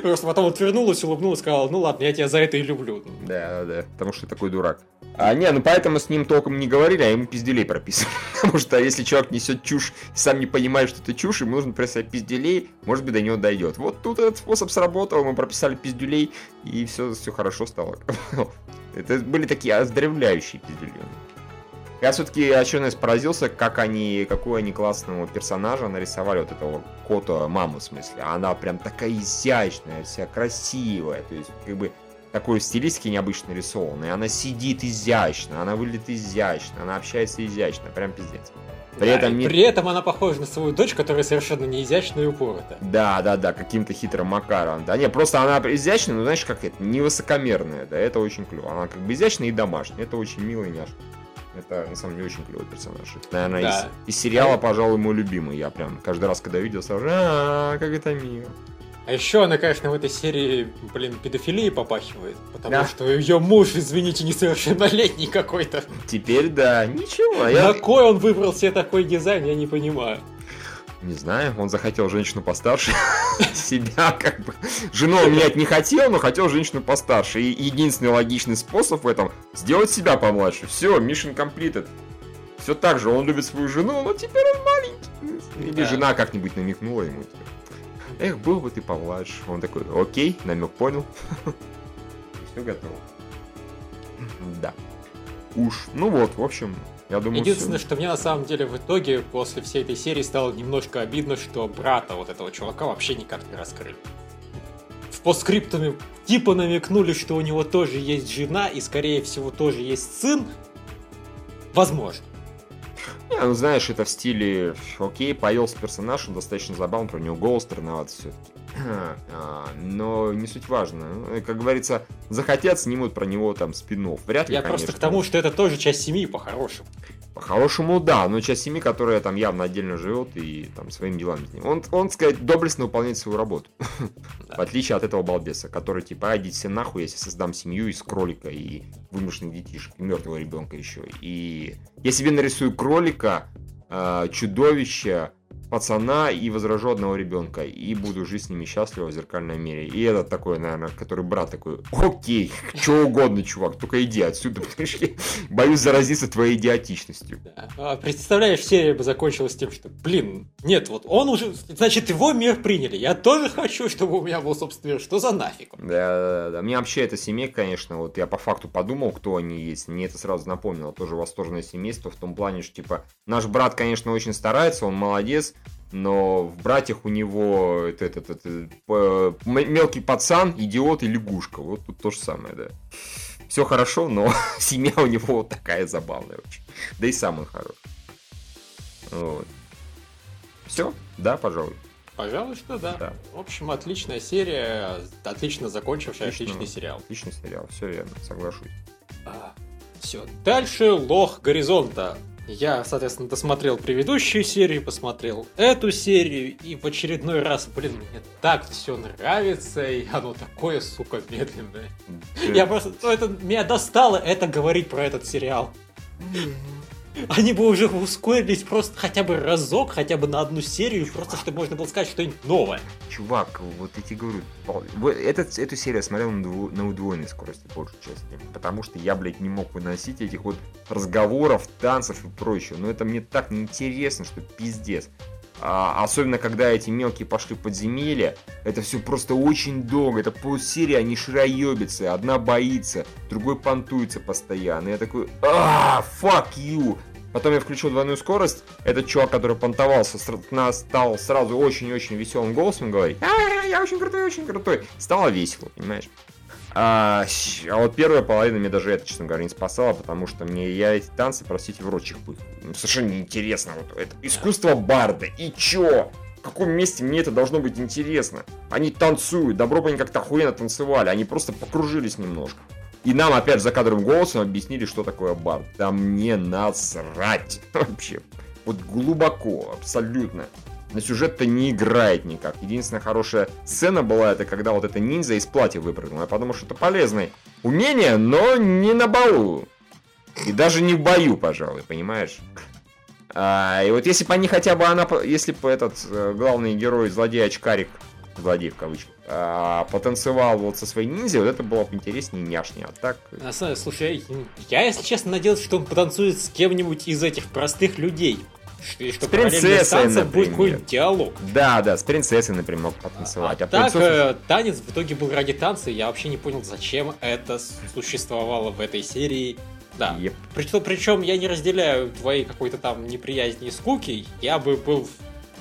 Просто потом отвернулась, улыбнулась, сказала, ну ладно, я тебя за это и люблю. Да, да, да, потому что такой дурак. А, не, ну поэтому с ним толком не говорили, а ему пизделей прописывали. Потому что если человек несет чушь и сам не понимает, что это чушь, ему нужно прописать пизделей, может быть, до него дойдет. Вот тут этот способ сработал, мы прописали пиздюлей, и все, все хорошо стало. Это были такие оздоровляющие пиздюли. Я все-таки еще раз поразился, как они, какую они классного персонажа нарисовали, вот этого кота, маму в смысле. Она прям такая изящная, вся красивая, то есть как бы такой стилистики необычно рисованной. Она сидит изящно, она выглядит изящно, она общается изящно, прям пиздец. При Да, этом не... при этом она похожа на свою дочь, которая совершенно не изящная и упоротая. Да, да, да, каким-то хитрым макаром. Да, не, просто она изящная, но знаешь, как это, не высокомерная, да, это очень клево. Она как бы изящная и домашняя, это очень мило и няшно. Это, на самом деле, очень клевый персонаж. Это, наверное, Да. из, из сериала, пожалуй, мой любимый. Я прям каждый раз, когда видел, сразу, а как это мило. А еще она, конечно, в этой серии, блин, педофилией попахивает. Потому Да. что ее муж, извините, несовершеннолетний какой-то. Теперь, да, ничего. Я На кой он выбрал себе такой дизайн, я не понимаю. Не знаю, он захотел женщину постарше себя, как бы. Жену он менять не хотел, но хотел женщину постарше. И единственный логичный способ в этом сделать себя помладше. Все, mission completed. Все так же, он любит свою жену, но теперь он маленький. Или Да. жена как-нибудь намекнула ему. типа, Эх, был бы ты помладше. Он такой, окей, намек понял. Все готово. Да. Уж. Ну вот, в общем, я думаю, Единственное, всё. что мне на самом деле в итоге после всей этой серии стало немножко обидно, что брата вот этого чувака вообще никак не раскрыли. В постскриптуме типа намекнули, что у него тоже есть жена и, скорее всего, тоже есть сын. Возможно. Не, ну знаешь, это в стиле, окей, появился персонаж, он достаточно забавный, про него голос странноват все Но не суть важно. Ну, Как говорится, захотят, снимут про него там спин Вряд ли, Я конечно. просто к тому, что это тоже часть семьи по-хорошему. По-хорошему, да, но часть семьи, которая там явно отдельно живет и там своими делами занимается. Он, он, сказать, доблестно выполняет свою работу. В отличие от этого балбеса, который типа, а, идите все нахуй, если создам семью из кролика и вымышленных детишек, и мертвого ребенка еще. И я себе нарисую кролика, э, чудовища, пацана и возражу одного ребенка. И буду жить с ними счастливо в зеркальном мире. И этот такой, наверное, который брат такой, окей, что угодно, чувак, только иди отсюда, потому что я боюсь заразиться твоей идиотичностью. Да. А представляешь, серия бы закончилась тем, что, блин, нет, вот он уже, значит, его мир приняли. Я тоже хочу, чтобы у меня был собственный мир. Что за нафиг? Да, да, да. Мне вообще эта семья, конечно, вот я по факту подумал, кто они есть. Мне это сразу напомнило. Тоже восторженное семейство в том плане, что, типа, наш брат, конечно, очень старается, он молодец, но в братьях у него это, этот, этот, э, м- мелкий пацан, идиот и лягушка. Вот тут то же самое, да. Все хорошо, но семья у него вот такая забавная очень. Да и сам он хорош. Вот. Все? Да, пожалуй. Пожалуй, что да. Да. В общем, отличная серия, отлично закончившая, Отлично. отличный сериал. Отличный сериал, все верно, соглашусь. все. Дальше Лох Горизонта. Я, соответственно, досмотрел предыдущую серию, посмотрел эту серию, и в очередной раз, блин, мне так все нравится, и оно такое, сука, медленное. Я просто, ну, это, меня достало это говорить про этот сериал. Они бы уже ускорились просто хотя бы разок, хотя бы на одну серию, просто чтобы можно было сказать что-нибудь новое. Чувак, вот я тебе говорю, этот, эту серию я смотрел на, дву- на удвоенной скорости, большей части. Потому что я, блядь, не мог выносить этих вот разговоров, танцев и прочего. Но это мне так неинтересно, что пиздец. А, особенно, когда эти мелкие пошли в подземелье, это все просто очень долго. Это полсерии, они широебятся. Одна боится, другой понтуется постоянно. Я такой, а, fuck you. Потом я включил двойную скорость. Этот чувак, который понтовался, стал сразу очень-очень веселым голосом говорить. «А, я очень крутой, очень крутой. Стало весело, понимаешь? А, а вот первая половина мне даже это, честно говоря, не спасала, потому что мне я эти танцы, простите, в рот чихаю. Ну, Совершенно неинтересно. Вот это искусство барда. И чё? В каком месте мне это должно быть интересно? Они танцуют, добро бы они как-то охуенно танцевали, они просто покружились немножко. И нам опять за кадровым голосом объяснили, что такое бард. Да мне насрать вообще. Вот глубоко, абсолютно. На сюжет-то не играет никак. Единственная хорошая сцена была, это когда вот эта ниндзя из платья выпрыгнула. Я подумал, что это полезное умение, но не на балу. И даже не в бою, пожалуй, понимаешь? А, и вот если бы они хотя бы она, если бы этот э, главный герой злодей очкарик, злодей в кавычках, а, потанцевал вот со своей ниндзя, вот это было бы интереснее няшнее. А так, самом деле, слушай, я, если честно, надеялся, что он потанцует с кем-нибудь из этих простых людей. Что, и что С принцессой, танцем будет например. какой-нибудь диалог. да, да, с принцессой, например, мог потанцевать. А А, так, принцесса- э, танец в итоге был ради танца, и я вообще не понял, зачем это существовало в этой серии. Да. Еп. Причем, причем я не разделяю твои какой-то там неприязни и скуки. Я бы был,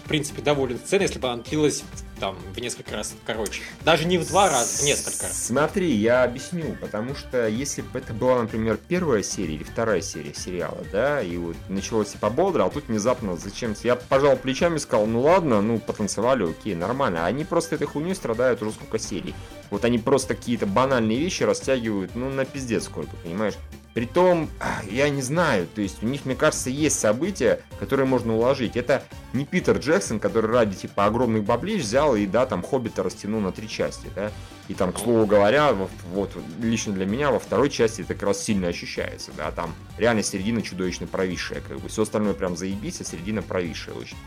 в принципе, доволен сценой, если бы она длилась там в несколько раз короче. Даже не в два раза, в несколько. Смотри, я объясню, потому что если бы это была, например, первая серия или вторая серия сериала, да, и вот началось типа бодро, а тут внезапно зачем Я пожал плечами и сказал, ну ладно, ну потанцевали, окей, нормально. Они просто этой хуйней страдают уже сколько серий. Вот они просто какие-то банальные вещи растягивают, ну, на пиздец сколько, понимаешь? Притом, я не знаю, то есть у них, мне кажется, есть события, которые можно уложить. Это не Питер Джексон, который ради, типа, огромных баблищ взял и, да, там, Хоббита растянул на три части, да. И там, к слову говоря, во- вот, лично для меня во второй части это как раз сильно ощущается, да, там реально середина чудовищно провисшая, как бы, все остальное прям заебись, а середина провисшая очень.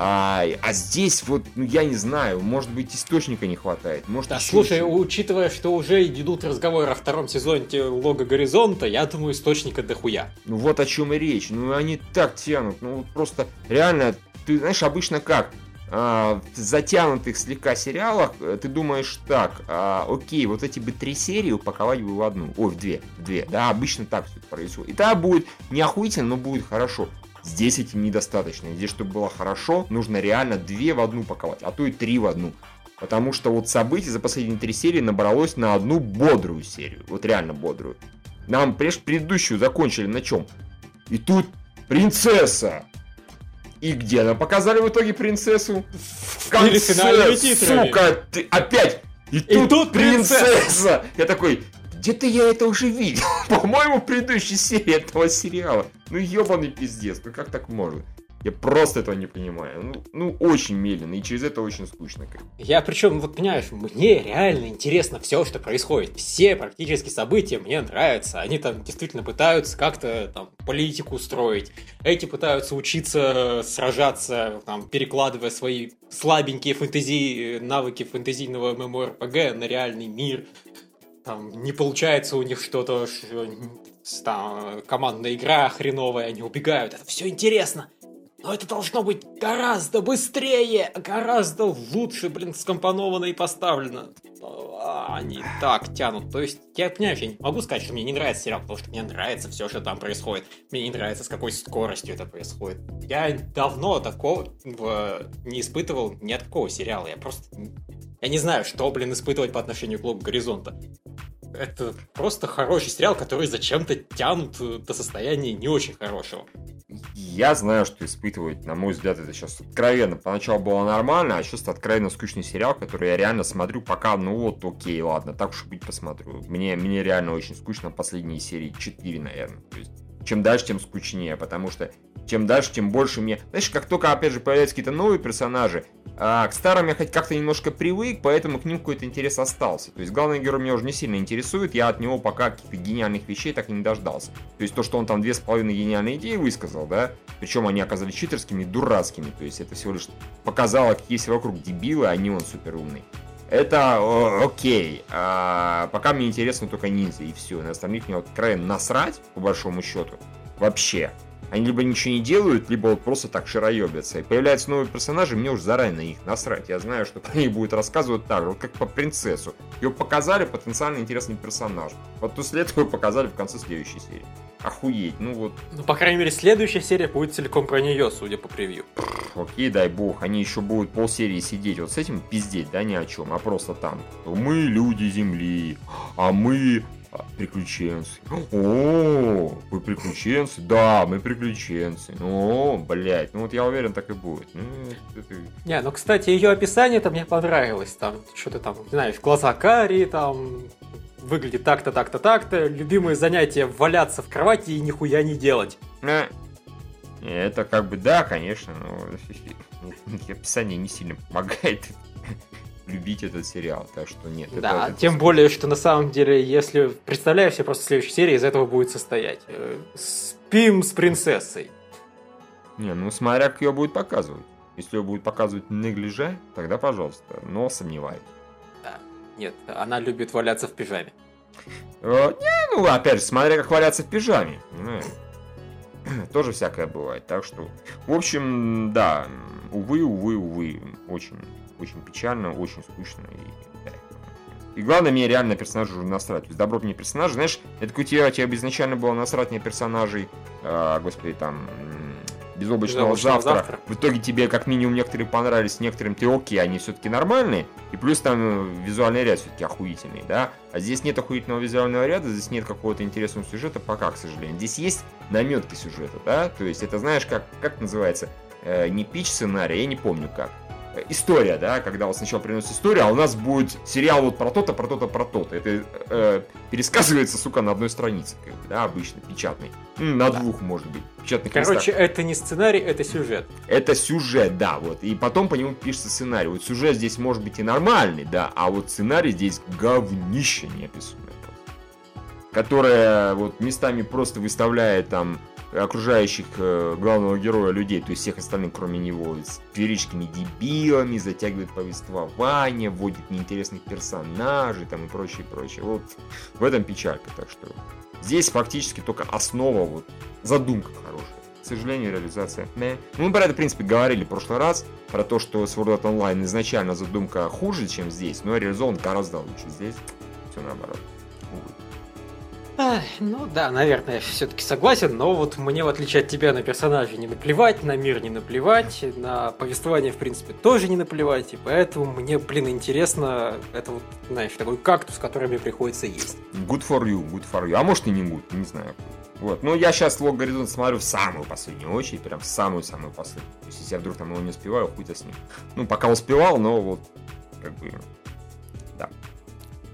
А, а здесь вот, ну, я не знаю, может быть, источника не хватает, может, Да, еще слушай, чего. учитывая, что уже идут разговоры о втором сезоне Лога Горизонта, я думаю, источника дохуя. Ну вот о чем и речь. Ну они так тянут. Ну вот просто реально ты знаешь, обычно как? А, затянутых слегка сериалах э, ты думаешь так, а, окей, вот эти бы три серии упаковать бы в одну, ой, в две, в две, да, обычно так все происходит. И тогда будет не охуительно, но будет хорошо. Здесь этим недостаточно. Здесь, чтобы было хорошо, нужно реально две в одну паковать, а то и три в одну. Потому что вот событий за последние три серии набралось на одну бодрую серию. Вот реально бодрую. Нам прежде предыдущую закончили на чем? И тут принцесса. И где нам показали в итоге принцессу? В конце, сука, ты опять. И, и тут, тут принцесса. принцесса. Я такой, где-то я это уже видел. По-моему, в предыдущей серии этого сериала. Ну, ебаный пиздец, ну как так можно? Я просто этого не понимаю. Ну, ну, очень медленно, и через это очень скучно. Я причем, вот понимаешь, мне реально интересно все, что происходит. Все практически события мне нравятся. Они там действительно пытаются как-то там политику устроить. Эти пытаются учиться сражаться, там, перекладывая свои слабенькие фэнтези, навыки фэнтезийного MMORPG на реальный мир. Там не получается у них что-то, там, командная игра хреновая, они убегают. Это все интересно. Но это должно быть гораздо быстрее, гораздо лучше, блин, скомпоновано и поставлено. А, они так тянут. То есть, я понимаю, я не могу сказать, что мне не нравится сериал, потому что мне нравится все, что там происходит. Мне не нравится, с какой скоростью это происходит. Я давно такого не испытывал ни от какого сериала. Я просто... Я не знаю, что, блин, испытывать по отношению к Клубу Горизонта. Это просто хороший сериал, который зачем-то тянут до состояния не очень хорошего. Я знаю, что испытывать, на мой взгляд, это сейчас откровенно. Поначалу было нормально, а сейчас это откровенно скучный сериал, который я реально смотрю пока, ну вот, окей, ладно, так уж и быть посмотрю. Мне, мне реально очень скучно последние серии 4, наверное. То есть чем дальше, тем скучнее, потому что чем дальше, тем больше мне... Знаешь, как только, опять же, появляются какие-то новые персонажи, а к старым я хоть как-то немножко привык, поэтому к ним какой-то интерес остался. То есть главный герой меня уже не сильно интересует, я от него пока каких-то гениальных вещей так и не дождался. То есть то, что он там две с половиной гениальные идеи высказал, да, причем они оказались читерскими и дурацкими, то есть это всего лишь показало, какие есть вокруг дебилы, а не он супер умный. Это окей. А, пока мне интересно только ниндзя и все. На остальных мне вот крайне насрать, по большому счету. Вообще. Они либо ничего не делают, либо вот просто так шароебятся. И появляются новые персонажи, мне уже заранее на них насрать. Я знаю, что про них будет рассказывать так же, вот как по принцессу. Ее показали потенциально интересный персонаж. Вот после этого показали в конце следующей серии. Охуеть, ну вот. Ну, по крайней мере, следующая серия будет целиком про нее, судя по превью. Окей, дай бог, они еще будут полсерии сидеть вот с этим пиздеть, да, ни о чем, а просто там. Мы люди Земли, а мы приключенцы. О, вы приключенцы? Да, мы приключенцы. О, блядь, ну вот я уверен, так и будет. Ну. Не, ну, кстати, ее описание-то мне понравилось. Там, что-то там, знаешь, глаза карие, там, выглядит так-то, так-то, так-то. Любимое занятие валяться в кровати и нихуя не делать. Э, это как бы, да, конечно, но описание не сильно помогает любить этот сериал, так что нет. Да, это, тем более, что на самом деле, если представляю себе просто следующая серия из этого будет состоять. Э, спим с принцессой. Не, ну смотря как ее будет показывать. Если ее будет показывать неглиже, тогда пожалуйста, но сомневаюсь. Да, нет, она любит валяться в пижаме. Э, не, ну опять же, смотря как валяться в пижаме. Тоже всякое бывает, так что... В общем, да, увы, увы, увы, очень очень печально, очень скучно и И главное, мне реально персонажи уже насрать. То есть добро мне персонажи, знаешь, это какой тебе, изначально было насрать мне персонажей, э, господи, там, безоблачного, безоблачного завтра. завтра. В итоге тебе как минимум некоторые понравились, некоторым ты окей, они все-таки нормальные. И плюс там э, визуальный ряд все-таки охуительный, да. А здесь нет охуительного визуального ряда, здесь нет какого-то интересного сюжета, пока, к сожалению. Здесь есть наметки сюжета, да. То есть это знаешь, как, как называется, э, не пич сценарий, я не помню как история, да, когда вот сначала приносит историю, а у нас будет сериал вот про то-то, про то-то, про то-то. Это э, пересказывается, сука, на одной странице, как бы, да, обычно, печатный. На да. двух, может быть, печатных Короче, листах. это не сценарий, это сюжет. Это сюжет, да, вот. И потом по нему пишется сценарий. Вот сюжет здесь может быть и нормальный, да, а вот сценарий здесь говнище неописуемое. Которое вот местами просто выставляет там окружающих э, главного героя людей, то есть всех остальных, кроме него, с периодическими дебилами, затягивает повествование, вводит неинтересных персонажей там и прочее, прочее. Вот в этом печалька, так что здесь фактически только основа, вот задумка хорошая. сожалению, реализация. Мeh. Ну, мы про это, в принципе, говорили в прошлый раз, про то, что Sword Art Online изначально задумка хуже, чем здесь, но реализован гораздо лучше. Здесь все наоборот. Ну да, наверное, я все-таки согласен, но вот мне, в отличие от тебя, на персонажей не наплевать, на мир не наплевать, на повествование, в принципе, тоже не наплевать, и поэтому мне, блин, интересно, это вот, знаешь, такой кактус, который мне приходится есть. Good for you, good for you. А может и не good, не знаю. Вот. Ну, я сейчас Лог Горизонт смотрю в самую последнюю очередь, прям в самую-самую последнюю. То есть, если я вдруг там его не успеваю, хуй-то с ним. Ну, пока успевал, но вот, как бы, да.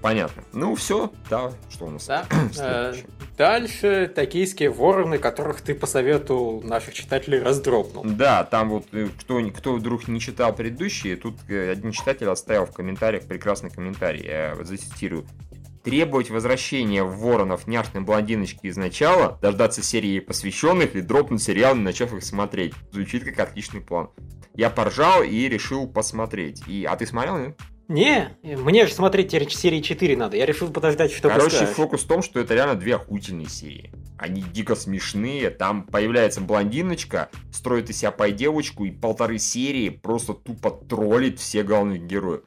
Понятно. Ну, все, да, что у нас? Да. Э, дальше токийские вороны, которых ты посоветовал наших читателей раздропнул. Да, там вот, э, кто, кто вдруг не читал предыдущие, тут э, один читатель оставил в комментариях прекрасный комментарий, я зацитирую. Требовать возвращения воронов няшной блондиночки из начала, дождаться серии посвященных и дропнуть сериал, начав их смотреть. Звучит как отличный план. Я поржал и решил посмотреть. И, а ты смотрел, нет? Не, мне же смотреть серии 4 надо. Я решил подождать, что Короче, скажешь. фокус в том, что это реально две охуительные серии. Они дико смешные. Там появляется блондиночка, строит из себя пай-девочку и полторы серии просто тупо троллит все главных героев.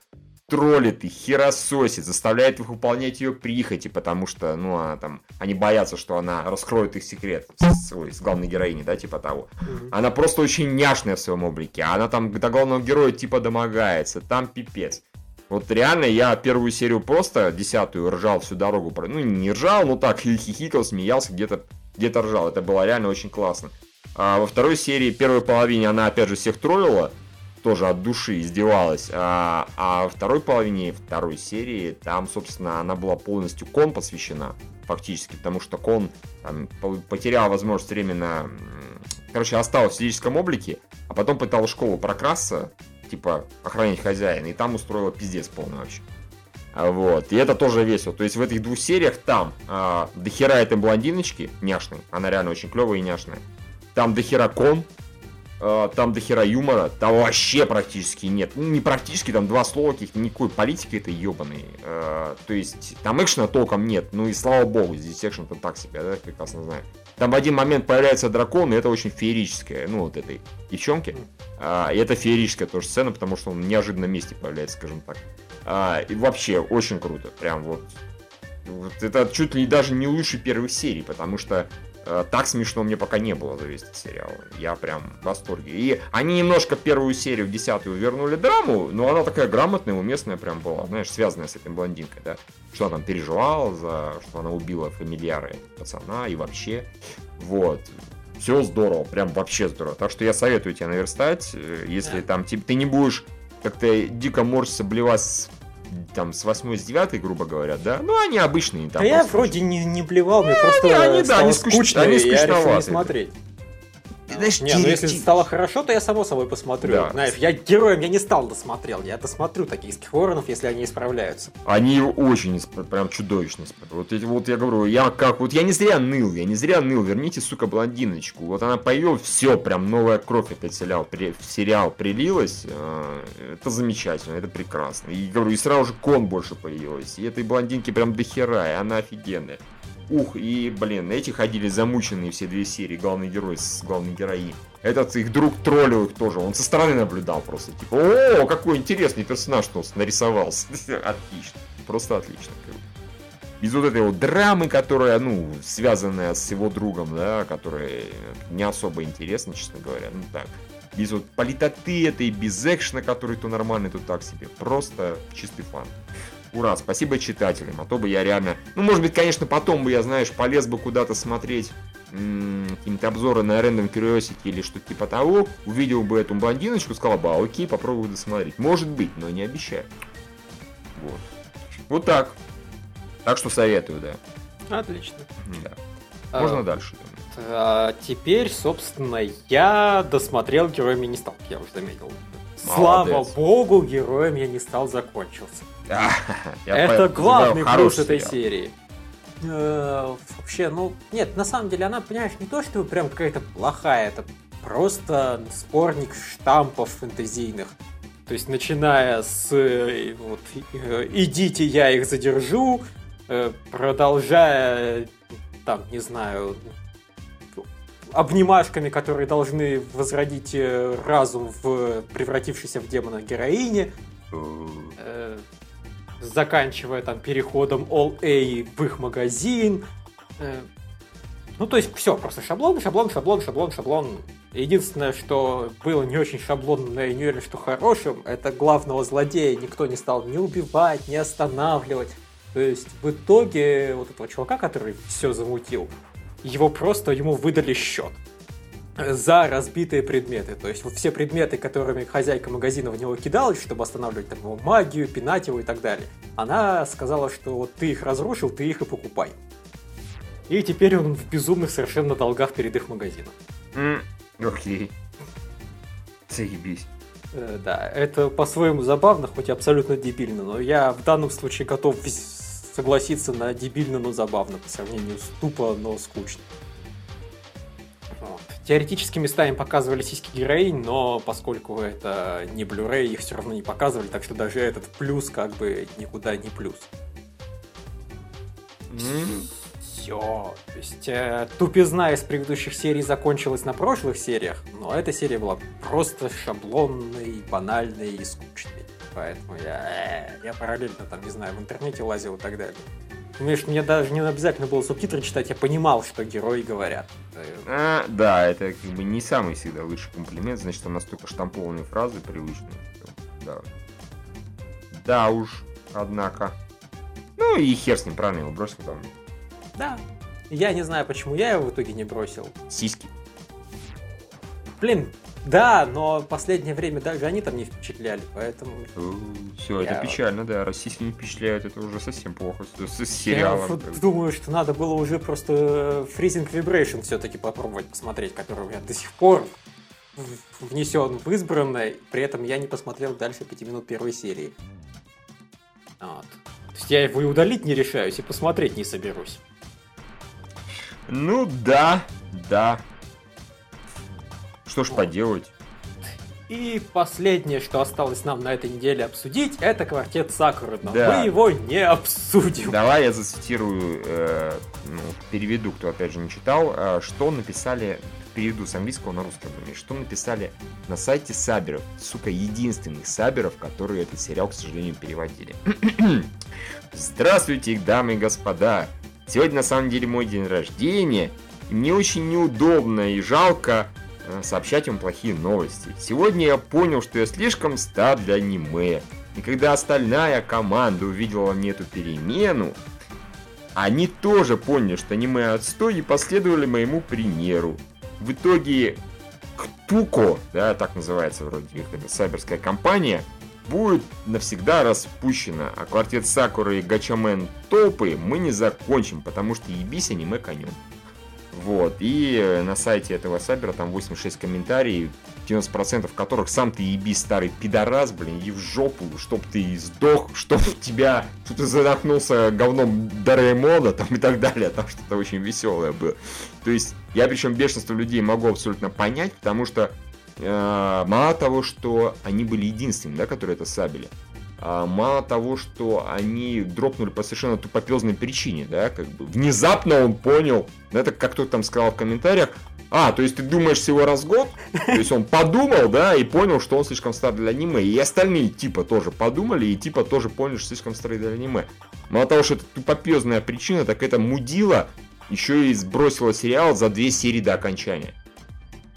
Троллит их, херососит, заставляет их выполнять ее прихоти, потому что, ну, она там, они боятся, что она раскроет их секрет свой, с главной героини, да, типа того. Мгм. Она просто очень няшная в своем облике. Она там до главного героя типа домогается. Там пипец. Вот реально я первую серию просто, десятую, ржал всю дорогу. Ну, не ржал, но так, хихикал, смеялся, где-то где ржал. Это было реально очень классно. А во второй серии, первой половине, она опять же всех троллила. Тоже от души издевалась. А, а во второй половине второй серии, там, собственно, она была полностью кон посвящена. Фактически, потому что кон там, по- потерял возможность временно... Короче, осталась в физическом облике, а потом пыталась в школу прокрасться, типа, охранять хозяина, и там устроила пиздец полный вообще. А Вот, и это тоже весело. То есть в этих двух сериях там а, дохера этой блондиночки, няшной, она реально очень клевая и няшная. Там дохера кон, а, там дохера юмора, там вообще практически нет. Ну, не практически, там два слова каких-то, никакой политики это ебаный. А, то есть там экшена толком нет, ну и слава богу, здесь экшен-то так себе, да, прекрасно знаю. Там в один момент появляется дракон, и это очень феерическое, ну вот этой девчонки. А, и это феерическая тоже сцена, потому что он в неожиданном месте появляется, скажем так. А, и вообще очень круто, прям вот. Вот это чуть ли даже не лучше первых серий, потому что э, так смешно мне пока не было за весь этот сериал. Я прям в восторге. И они немножко первую серию, в десятую вернули драму, но она такая грамотная, уместная прям была, знаешь, связанная с этой блондинкой, да. Что она там переживала за, что она убила фамильяры пацана и вообще. Вот. Все здорово, прям вообще здорово. Так что я советую тебе наверстать, э, если Да. там типа, ты не будешь как-то дико морщиться, блевать с, там с 8 с 9, грубо говоря, да? Ну, они обычные. Там Да я вроде не, не плевал, мне просто не, они, да, они скуч- скучно, они и я не смотреть. Знаешь, не, ну если стало хорошо, то я само собой посмотрю. Да. Знаешь, я героем я не стал досмотрел, я досмотрю токийских воронов, если они исправляются. Они очень исп- прям чудовищно Вот, эти- вот я говорю, я как, вот я не зря ныл, я не зря ныл, верните, сука, блондиночку. Вот она появилась, все, прям новая кровь опять в сериал, при- в сериал прилилась. э, Это замечательно, это прекрасно. И говорю, и сразу же кон больше появилась. И этой блондинки прям дохера, и она офигенная. Ух, и, блин, эти ходили замученные все две серии, главный герой с главной героиней. Этот их друг троллил их тоже, он со стороны наблюдал просто, типа, о, какой интересный персонаж он нарисовался. Отлично, просто отлично. Без вот этой вот драмы, которая, ну, связанная с его другом, да, которая не особо интересна, честно говоря, ну так. Без вот политоты этой, без экшена, который то нормальный, то так себе. Просто чистый фан. Ура, спасибо читателям, а то бы я реально... Ну, может быть, конечно, потом бы я, знаешь, полез бы куда-то смотреть какие-то обзоры на Random Curiosity или что-то типа того, увидел бы эту блондиночку, сказал бы, а, окей, попробую досмотреть. Может быть, но не обещаю. Вот. Вот так. Так что советую, да. Отлично. Да. Можно А, дальше. а, теперь, собственно, я досмотрел героями не стал, я уже заметил. Слава Молодец. богу, героем я не стал закончился. Это главный плюс этой серии. Э, Вообще, ну, нет, на самом деле она, понимаешь, не то, что прям какая-то плохая, это просто сборник штампов фэнтезийных. То есть, начиная с э, вот, э, «идите, я их задержу», продолжая, там, не знаю, обнимашками, которые должны возродить разум в превратившейся в демона героине, заканчивая там переходом All A в их магазин. Э, ну, то есть все, просто шаблон, шаблон, шаблон, шаблон, шаблон. Единственное, что было не очень шаблонным, но я не уверен, что хорошим, это главного злодея никто не стал ни убивать, ни останавливать. То есть в итоге вот этого чувака, который все замутил, его просто ему выдали счет за разбитые предметы. То есть вот все предметы, которыми хозяйка магазина в него кидалась, чтобы останавливать там его магию, пинать его и так далее, она сказала, что вот ты их разрушил, ты их и покупай. И теперь он в безумных совершенно долгах перед их магазином. Окей. Заебись. Э, да, это по-своему забавно, хоть и абсолютно дебильно, но я в данном случае готов согласиться на дебильно, но забавно по сравнению с тупо, но скучно. Теоретически местами показывали сиськи героинь, но поскольку это не Blu-ray, их все равно не показывали, так что даже этот плюс как бы никуда не плюс. Mm все. То есть э, тупизна из предыдущих серий закончилась на прошлых сериях, но эта серия была просто шаблонной, банальной и скучной. Поэтому я, э, я параллельно там, не знаю, в интернете лазил и так далее. Понимаешь, мне даже не обязательно было субтитры читать, я понимал, что герои говорят. А, да, это как бы не самый всегда лучший комплимент, значит, там настолько штампованные фразы привычные. Что, да. да уж, однако. Ну и хер с ним, правильно его бросил там. Да. Я не знаю, почему я его в итоге не бросил. Сиськи. Блин, да, но последнее время даже они там не впечатляли, поэтому... Все, это печально, да. Российские не впечатляют, это уже совсем плохо. С, сериалом. Я думаю, что надо было уже просто Freezing Vibration все-таки попробовать посмотреть, который у меня до сих пор внесен в избранное, при этом я не посмотрел дальше пяти минут первой серии. Вот. То есть я его и удалить не решаюсь, и посмотреть не соберусь. Ну да, да. Что ж поделать? И последнее, что осталось нам на этой неделе обсудить, это квартет Сакуры, но да. мы его не обсудим. Давай я зацитирую, э, ну, переведу, кто опять же не читал, э, что написали, переведу с английского на русский, что написали на сайте Саберов, сука, единственных Саберов, которые этот сериал, к сожалению, переводили. Здравствуйте, дамы и господа! Сегодня на самом деле мой день рождения, и мне очень неудобно и жалко сообщать вам плохие новости. Сегодня я понял, что я слишком стар для аниме. И когда остальная команда увидела мне эту перемену, они тоже поняли, что аниме отстой и последовали моему примеру. В итоге Ктуко, да, так называется вроде как сайберская компания, будет навсегда распущена, а квартет Сакуры и Гачамен Топы мы не закончим, потому что ебись аниме конем. Вот, и на сайте этого сабера там 86 комментариев, 90% которых сам ты еби старый пидорас, блин, и в жопу, чтоб ты сдох, чтоб тебя, что ты задохнулся говном Дораэмона, там и так далее, там что-то очень веселое было. То есть, я причем бешенство людей могу абсолютно понять, потому что Э, мало того, что они были единственными, да, которые это сабили, мало того, что они дропнули по совершенно тупопезной причине, да, как бы внезапно он понял, да, это как кто-то там сказал в комментариях, а, то есть ты думаешь всего раз в год? То есть он подумал, да, и понял, что он слишком стар для аниме. И остальные типа тоже подумали, и типа тоже поняли, что слишком старый для аниме. Мало того, что это тупопезная причина, так это мудила еще и сбросила сериал за две серии до окончания.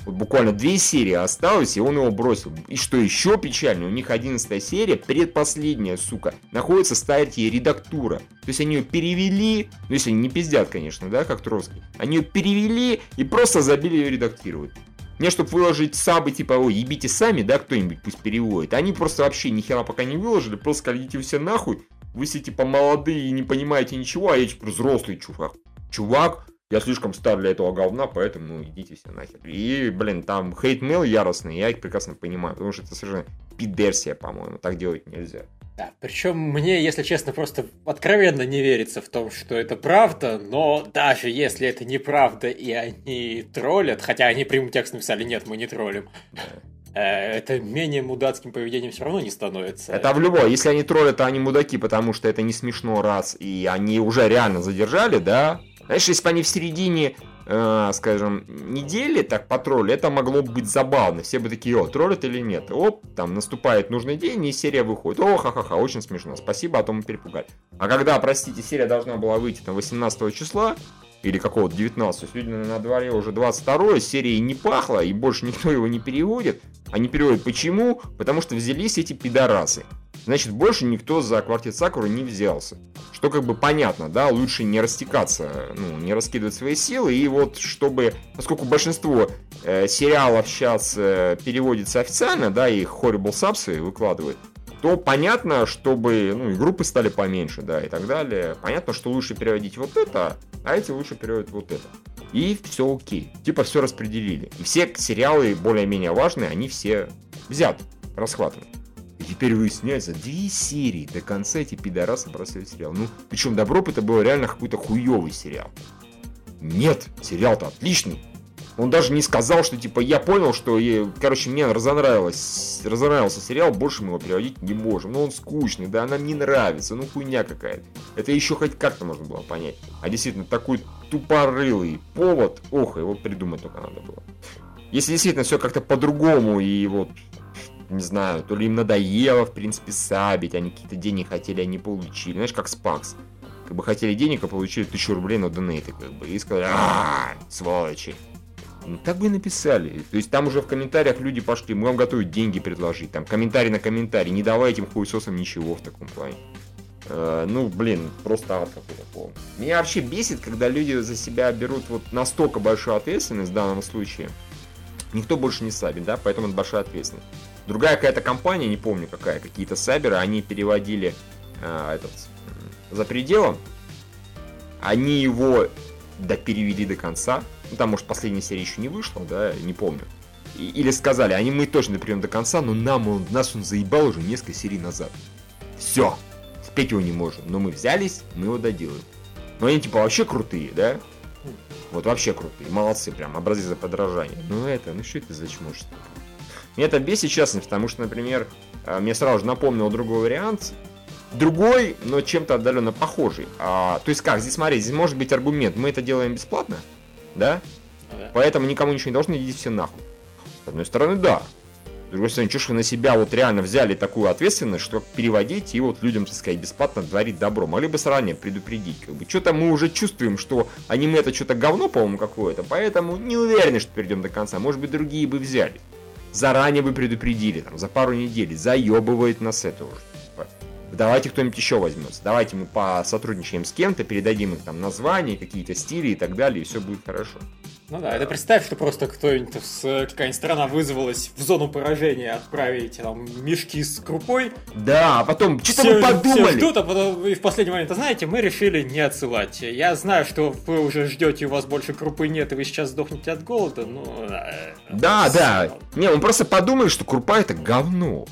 Вот буквально две серии осталось, и он его бросил. И что еще печально, у них одиннадцатая серия, предпоследняя, сука, находится стадии редактура. То есть они ее перевели, ну если не пиздят, конечно, да, как Троцкий. Они ее перевели и просто забили ее редактировать. Мне, чтобы выложить сабы, типа, ой, ебите сами, да, кто-нибудь пусть переводит. Они просто вообще ни хера пока не выложили, просто скажите все нахуй. Вы все, типа, молодые и не понимаете ничего, а я, типа, взрослый чувак. Чувак, я слишком стар для этого говна, поэтому ну, идите все нахер. И, блин, там hate mail яростный, я их прекрасно понимаю, потому что это совершенно пидерсия, по-моему, так делать нельзя. Да, причем мне, если честно, просто откровенно не верится в том, что это правда, но даже если это неправда и они троллят, хотя они прямым текстом написали, нет, мы не троллим, э, это менее мудацким поведением все равно не становится. Это в любой. Если они троллят, то они мудаки, потому что это не смешно раз, и они уже реально задержали, да, знаешь, если бы они в середине э, скажем, недели, так по троллю, это могло быть забавно. Все бы такие, о, троллят или нет. Оп, там наступает нужный день, и серия выходит. О, ха-ха-ха, очень смешно. Спасибо, а то мы перепугали. А когда, простите, серия должна была выйти там 18 числа, или какого-то 19 сегодня на дворе уже 22 серии не пахло, и больше никто его не переводит. Они переводят почему? Потому что взялись эти пидорасы. Значит, больше никто за квартет Сакуру не взялся. Что как бы понятно, да, лучше не растекаться, ну, не раскидывать свои силы. И вот, чтобы, поскольку большинство э, сериалов сейчас э, переводится официально, да, и Horrible Subs выкладывают, то понятно, чтобы ну, и группы стали поменьше, да, и так далее. Понятно, что лучше переводить вот это, а эти лучше переводят вот это. И все окей. Типа все распределили. И все сериалы более-менее важные, они все взяты, расхватаны. И теперь выясняется, две серии до конца эти пидорасы бросили сериал. Ну, причем Доброп это был реально какой-то хуёвый сериал. Нет, сериал-то отличный. Он даже не сказал, что типа я понял, что, короче, мне разонравилось, разонравился сериал, больше мы его переводить не можем. Ну он скучный, да, нам не нравится, ну хуйня какая-то. Это еще хоть как-то можно было понять. А действительно, такой тупорылый повод, ох, его придумать только надо было. Если действительно все как-то по-другому и вот не знаю, то ли им надоело, в принципе, сабить, они какие-то деньги хотели, они получили. Знаешь, как Спакс. Как бы хотели денег, а получили тысячу рублей на донейты, как бы. И сказали, а сволочи. Ну, так бы и написали. То есть там уже в комментариях люди пошли, мы вам готовы деньги предложить. Там комментарий на комментарий. Не давай этим хуесосам ничего в таком плане. Э, ну, блин, просто ад какой-то полный. Меня вообще бесит, когда люди за себя берут вот настолько большую ответственность в данном случае. Никто больше не сабит, да, поэтому это большая ответственность. Другая какая-то компания, не помню какая, какие-то саберы, они переводили э, этот за пределом. Они его доперевели до конца, ну, там, может, последняя серия еще не вышла, да, не помню. И, или сказали, они мы точно допрем до конца, но нам он, нас он заебал уже несколько серий назад. Все, спеть его не можем, но мы взялись, мы его доделаем. Но они типа вообще крутые, да? Вот вообще крутые, молодцы, прям, образцы за подражание. Ну это, ну что это за чмошь Мне это бесит, честно, потому что, например, э, мне сразу же напомнил другой вариант, другой, но чем-то отдаленно похожий. А, то есть как, здесь смотри, здесь может быть аргумент, мы это делаем бесплатно, да? Да. Поэтому никому ничего не должно, идите все нахуй. С одной стороны, да. С другой стороны, что вы на себя вот реально взяли такую ответственность, что переводить и вот людям, так сказать, бесплатно творить добро. Могли бы заранее предупредить. Как бы. Что-то мы уже чувствуем, что аниме это что-то говно, по-моему, какое-то, поэтому не уверены, что перейдем до конца. Может быть, другие бы взяли. Заранее бы предупредили, там, за пару недель. Заебывает нас это уже. Типа, давайте кто-нибудь еще возьмется. Давайте мы посотрудничаем с кем-то, передадим их там названия, какие-то стили и так далее, и все будет хорошо. Ну да, это представь, что просто кто-нибудь, какая-нибудь страна вызвалась в зону поражения отправить там мешки с крупой. Да, а потом, что-то мы подумали. Все ждут, а потом и в последний момент, а знаете, мы решили не отсылать. Я знаю, что вы уже ждете, у вас больше крупы нет, и вы сейчас сдохнете от голода, но... Э, да, да. Не, он просто подумали, что крупа это говно.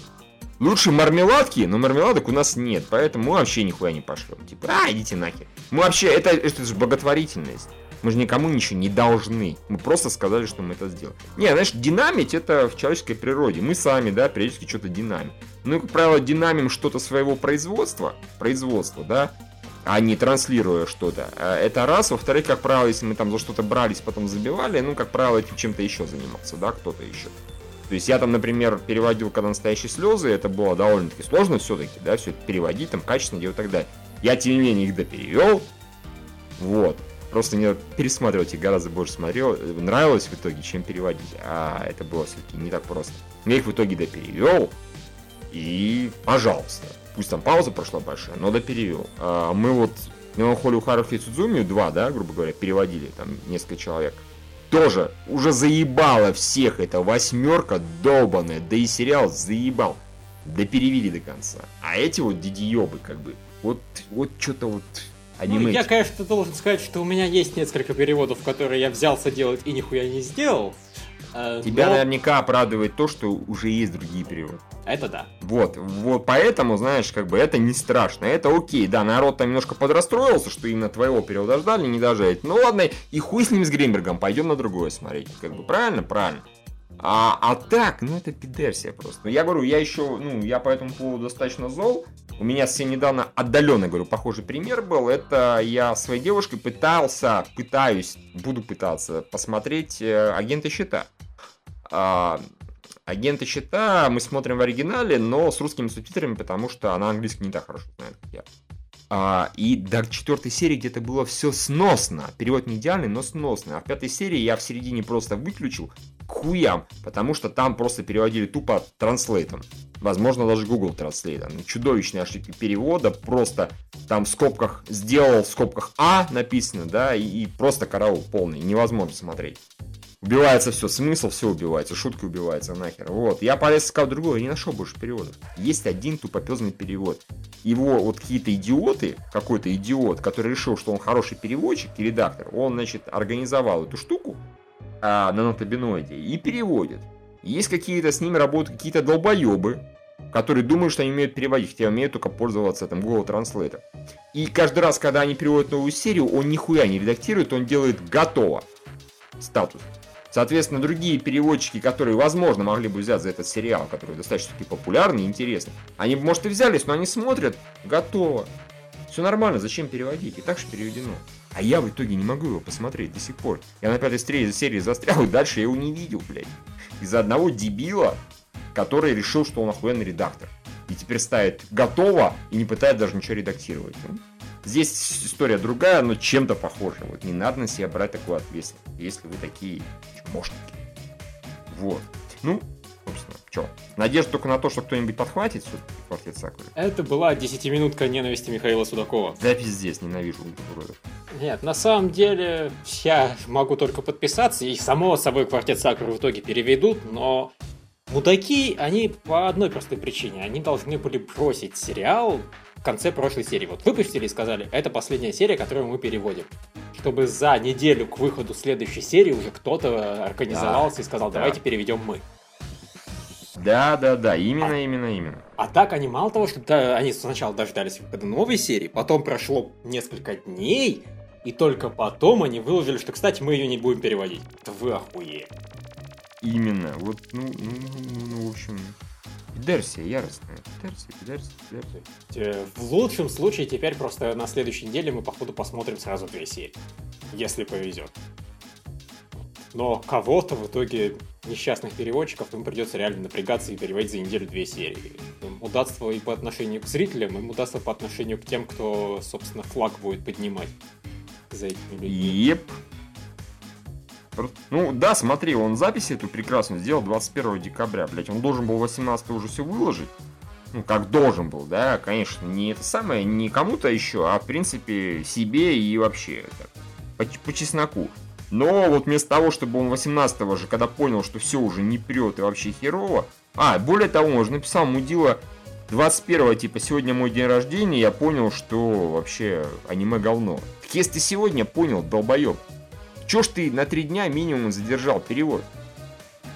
Лучше мармеладки, но мармеладок у нас нет, поэтому мы вообще нихуя не пошлем. Типа, а, идите нахер. Мы вообще, это, это же благотворительность. Мы же никому ничего не должны. Мы просто сказали, что мы это сделаем. Не, знаешь, динамить это в человеческой природе. Мы сами, да, периодически что-то динамим. Ну, как правило, динамим что-то своего производства, производства, да, а не транслируя что-то. А это раз. Во-вторых, как правило, если мы там за что-то брались, потом забивали, ну, как правило, этим чем-то еще занимался, да, кто-то еще. То есть я там, например, переводил когда настоящие слезы, это было довольно-таки сложно все-таки, да, все это переводить, там, качественно делать и так далее. Я, тем не менее, их доперевел, вот. Просто мне пересматривать их гораздо больше смотрел, нравилось в итоге, чем переводить. А это было все-таки не так просто. Я их в итоге доперевел, и пожалуйста. Пусть там пауза прошла большая, но доперевел. А мы вот Меланхолию Харухи и Судзуми, два, да, грубо говоря, переводили, там несколько человек. Тоже уже заебало всех эта восьмерка долбаная, да и сериал заебал. Да перевели до конца. А эти вот дидиёбы, как бы, вот, вот что-то вот аниме. Ну, я, конечно, должен сказать, что у меня есть несколько переводов, которые я взялся делать и нихуя не сделал. Э, Тебя но... наверняка оправдывает то, что уже есть другие переводы. Это да. Вот, вот поэтому, знаешь, как бы это не страшно, это окей, да, народ там немножко подрастроился, что именно твоего перевода ждали, не дожать. Ну ладно, и хуй с ним с Гринбергом, пойдем на другое смотреть, как бы правильно, правильно. А, а так, ну это пидерсия просто. Но я говорю, я еще, ну, я по этому поводу достаточно зол. У меня совсем недавно отдаленно, говорю, похожий пример был. Это я своей девушкой пытался, пытаюсь, буду пытаться посмотреть э, «Агенты щита». А, «Агенты щита» мы смотрим в оригинале, но с русскими субтитрами, потому что она английский не так хорошо знает, как я. А, и до четвертой серии где-то было все сносно. Перевод не идеальный, но сносный. А в пятой серии я в середине просто выключил к хуям, потому что там просто переводили тупо транслейтом. Возможно, даже Google Translate. Ну, чудовищные ошибки перевода. Просто там в скобках сделал, в скобках А написано, да, и, и просто караул полный. Невозможно смотреть. Убивается все, смысл все убивается, шутки убивается нахер. Вот, я полез искать другое, не нашел больше переводов. Есть один тупопезный перевод. Его вот какие-то идиоты, какой-то идиот, который решил, что он хороший переводчик и редактор, он, значит, организовал эту штуку а, на нотобиноиде и переводит. Есть какие-то с ними работают какие-то долбоебы, которые думают, что они умеют переводить, хотя умеют только пользоваться там Google Translate. И каждый раз, когда они переводят новую серию, он нихуя не редактирует, он делает готово статус. Соответственно, другие переводчики, которые, возможно, могли бы взять за этот сериал, который достаточно популярный и интересный, они может, и взялись, но они смотрят, готово. Все нормально, зачем переводить? И так же переведено. А я в итоге не могу его посмотреть до сих пор. Я на пятой серии застрял, и дальше я его не видел, блядь. Из-за одного дебила, который решил, что он охуенный редактор. И теперь ставит готово и не пытается даже ничего редактировать. Ну, здесь история другая, но чем-то похожа. Вот не надо на себя брать такую ответственность, если вы такие чмошники. Вот. Ну, собственно, что? Надежда только на то, что кто-нибудь подхватит квартет Сакуры. Это была десятиминутка ненависти Михаила Судакова. Да пиздец, ненавижу уродов. Нет, на самом деле, я могу только подписаться, и само собой квартет Сакуры в итоге переведут, но мудаки, они по одной простой причине. Они должны были бросить сериал в конце прошлой серии. Вот выпустили и сказали, это последняя серия, которую мы переводим. Чтобы за неделю к выходу следующей серии уже кто-то организовался да, и сказал, давайте да. переведем мы. Да, да, да, именно, а, именно, именно. А так они мало того, что да, они сначала дождались выхода новой серии, потом прошло несколько дней, и только потом они выложили, что, кстати, мы ее не будем переводить. Да вы охуели. Именно. Вот, ну, ну, ну, ну в общем, Пидерсия яростная. Пидерсия, пидерсия, пидерсия. В лучшем случае теперь просто на следующей неделе мы, походу, посмотрим сразу две серии. Если повезет. Но кого-то в итоге несчастных переводчиков им придется реально напрягаться и переводить за неделю две серии. Им удастся и по отношению к зрителям, им удастся по отношению к тем, кто, собственно, флаг будет поднимать за этими людьми. Еп. Ну да, смотри, он запись эту прекрасную сделал 21 декабря, блять. Он должен был 18 уже все выложить. Ну, как должен был, да, конечно, не это самое, не кому-то еще, а в принципе себе и вообще так, по, по чесноку. Но вот вместо того, чтобы он 18 же, когда понял, что все уже не прет и вообще херово, а, более того, он же написал Мудила 21 типа, сегодня мой день рождения, я понял, что вообще аниме говно. Так если ты сегодня понял, долбоеб, чё ж ты на три дня минимум задержал перевод?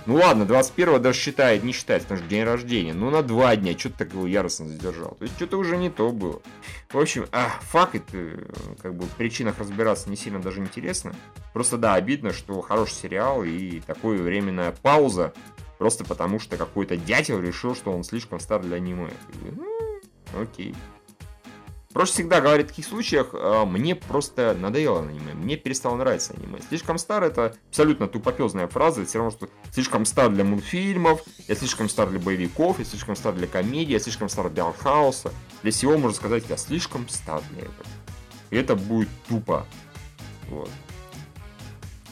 Ну ладно, 21 даже считает, не считает, потому что день рождения. Ну на два дня, что ты так его яростно задержал? То есть что-то уже не то было. В общем, а, факт, это, как бы в причинах разбираться не сильно даже интересно. Просто да, обидно, что хороший сериал и такая временная пауза Просто потому, что какой-то дятел решил, что он слишком стар для аниме. Ну, окей. Проще всегда говорит в таких случаях, э, мне просто надоело аниме, мне перестало нравиться аниме. Слишком стар это абсолютно тупопезная фраза, это все равно, что слишком стар для мультфильмов, я слишком стар для боевиков, я слишком стар для комедии, я слишком стар для артхауса. Для всего можно сказать, я слишком стар для этого. И это будет тупо. Вот.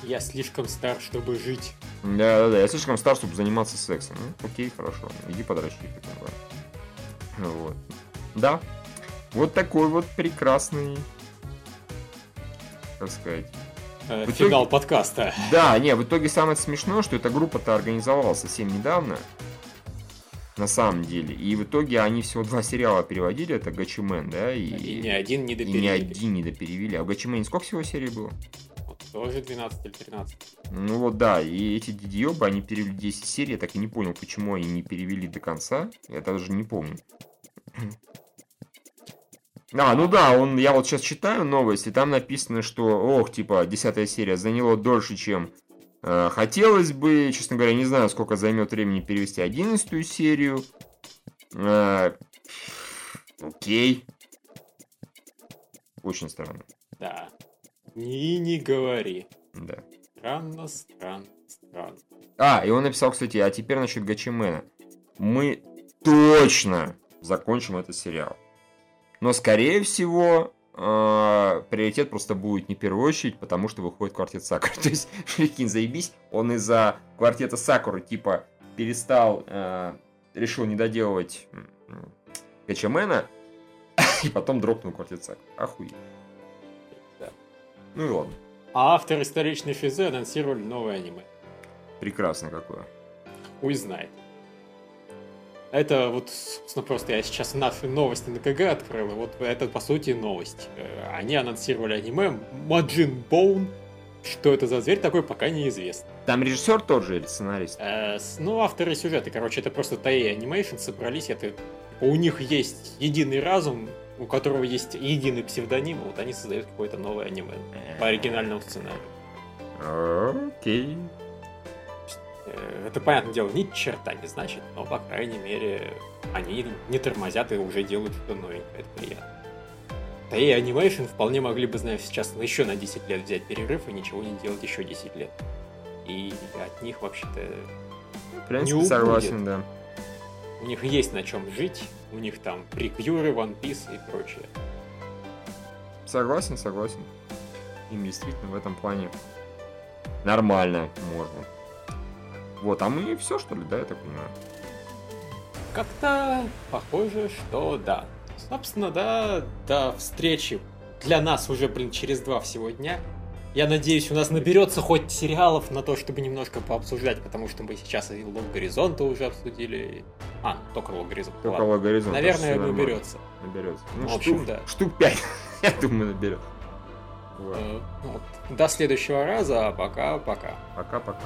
Я слишком стар, чтобы жить. Да, да, да, я слишком стар, чтобы заниматься сексом. Ну, окей, хорошо, иди подрочи. Вот. Да. Вот такой вот прекрасный, как сказать, э, Финал итоге... подкаста. Да, не, в итоге самое смешное, что эта группа-то организовалась совсем недавно. На самом деле. И в итоге они всего два сериала переводили, это Гачимен, да? И, и ни один не доперевели. И ни один не доперевели. А в Гачимене сколько всего серий было? Тоже 12 или 13. Ну вот да, и эти дидьёбы, они перевели 10 серий, я так и не понял, почему они не перевели до конца. Я даже не помню. А, ну да, он, я вот сейчас читаю новости, там написано, что, ох, типа, десятая серия заняла дольше, чем Э, Хотелось бы, честно говоря, не знаю, сколько займет времени перевести одиннадцатую серию. Э, Окей. Очень странно, Да. И не говори. да. Странно, странно, странно. А, и он написал, кстати, а теперь насчет Гачимена. Мы точно закончим этот сериал. Но, скорее всего, э, приоритет просто будет не в первую очередь, потому что выходит квартет Сакуры. То есть, прикинь, заебись, он из-за квартета Сакуры, типа, перестал, э, решил не доделывать Гачимена, и потом дропнул квартет Сакуры. Охуеть. Да. Ну и ладно. А авторы столичной физы анонсировали новое аниме. Прекрасно какое. Хуй знает. Это вот, собственно, просто я сейчас наши новости на КГ открыл, и вот это, по сути, новость. Э, Они анонсировали аниме Маджин Боун. Что это за зверь такой, пока неизвестно. Там режиссер тот же или сценарист? Э, Ну, авторы сюжета, короче, это просто Toei Animation собрались, это... У них есть единый разум, у которого есть единый псевдоним, вот они создают какое-то новое аниме по оригинальному сценарию. Окей. Э, Это, понятное дело, ни черта не значит, но, по крайней мере, они не тормозят и уже делают что-то новенькое, это приятно. Да и Animation вполне могли бы, знаешь, сейчас еще на 10 лет взять перерыв и ничего не делать еще 10 лет. И от них, вообще-то, В принципе, Не согласен, да. у них есть на чем жить, у них там приквюры, One Piece и прочее. Согласен, согласен. Им действительно в этом плане нормально можно. Вот, а мы все, что ли, да, я так понимаю? Как-то похоже, что да. Собственно, да, до встречи для нас уже, блин, через два всего дня. Я надеюсь, у нас наберется хоть сериалов на то, чтобы немножко пообсуждать, потому что мы сейчас и Лог Горизонта уже обсудили. А, ну, только Лог Горизонт. Только ладно. горизонт. Наверное, наберется. Наберется. Ну, В общем, штук, да. штук 5, я думаю, наберет. Вот. Э, вот. До следующего раза, а пока-пока. Пока-пока.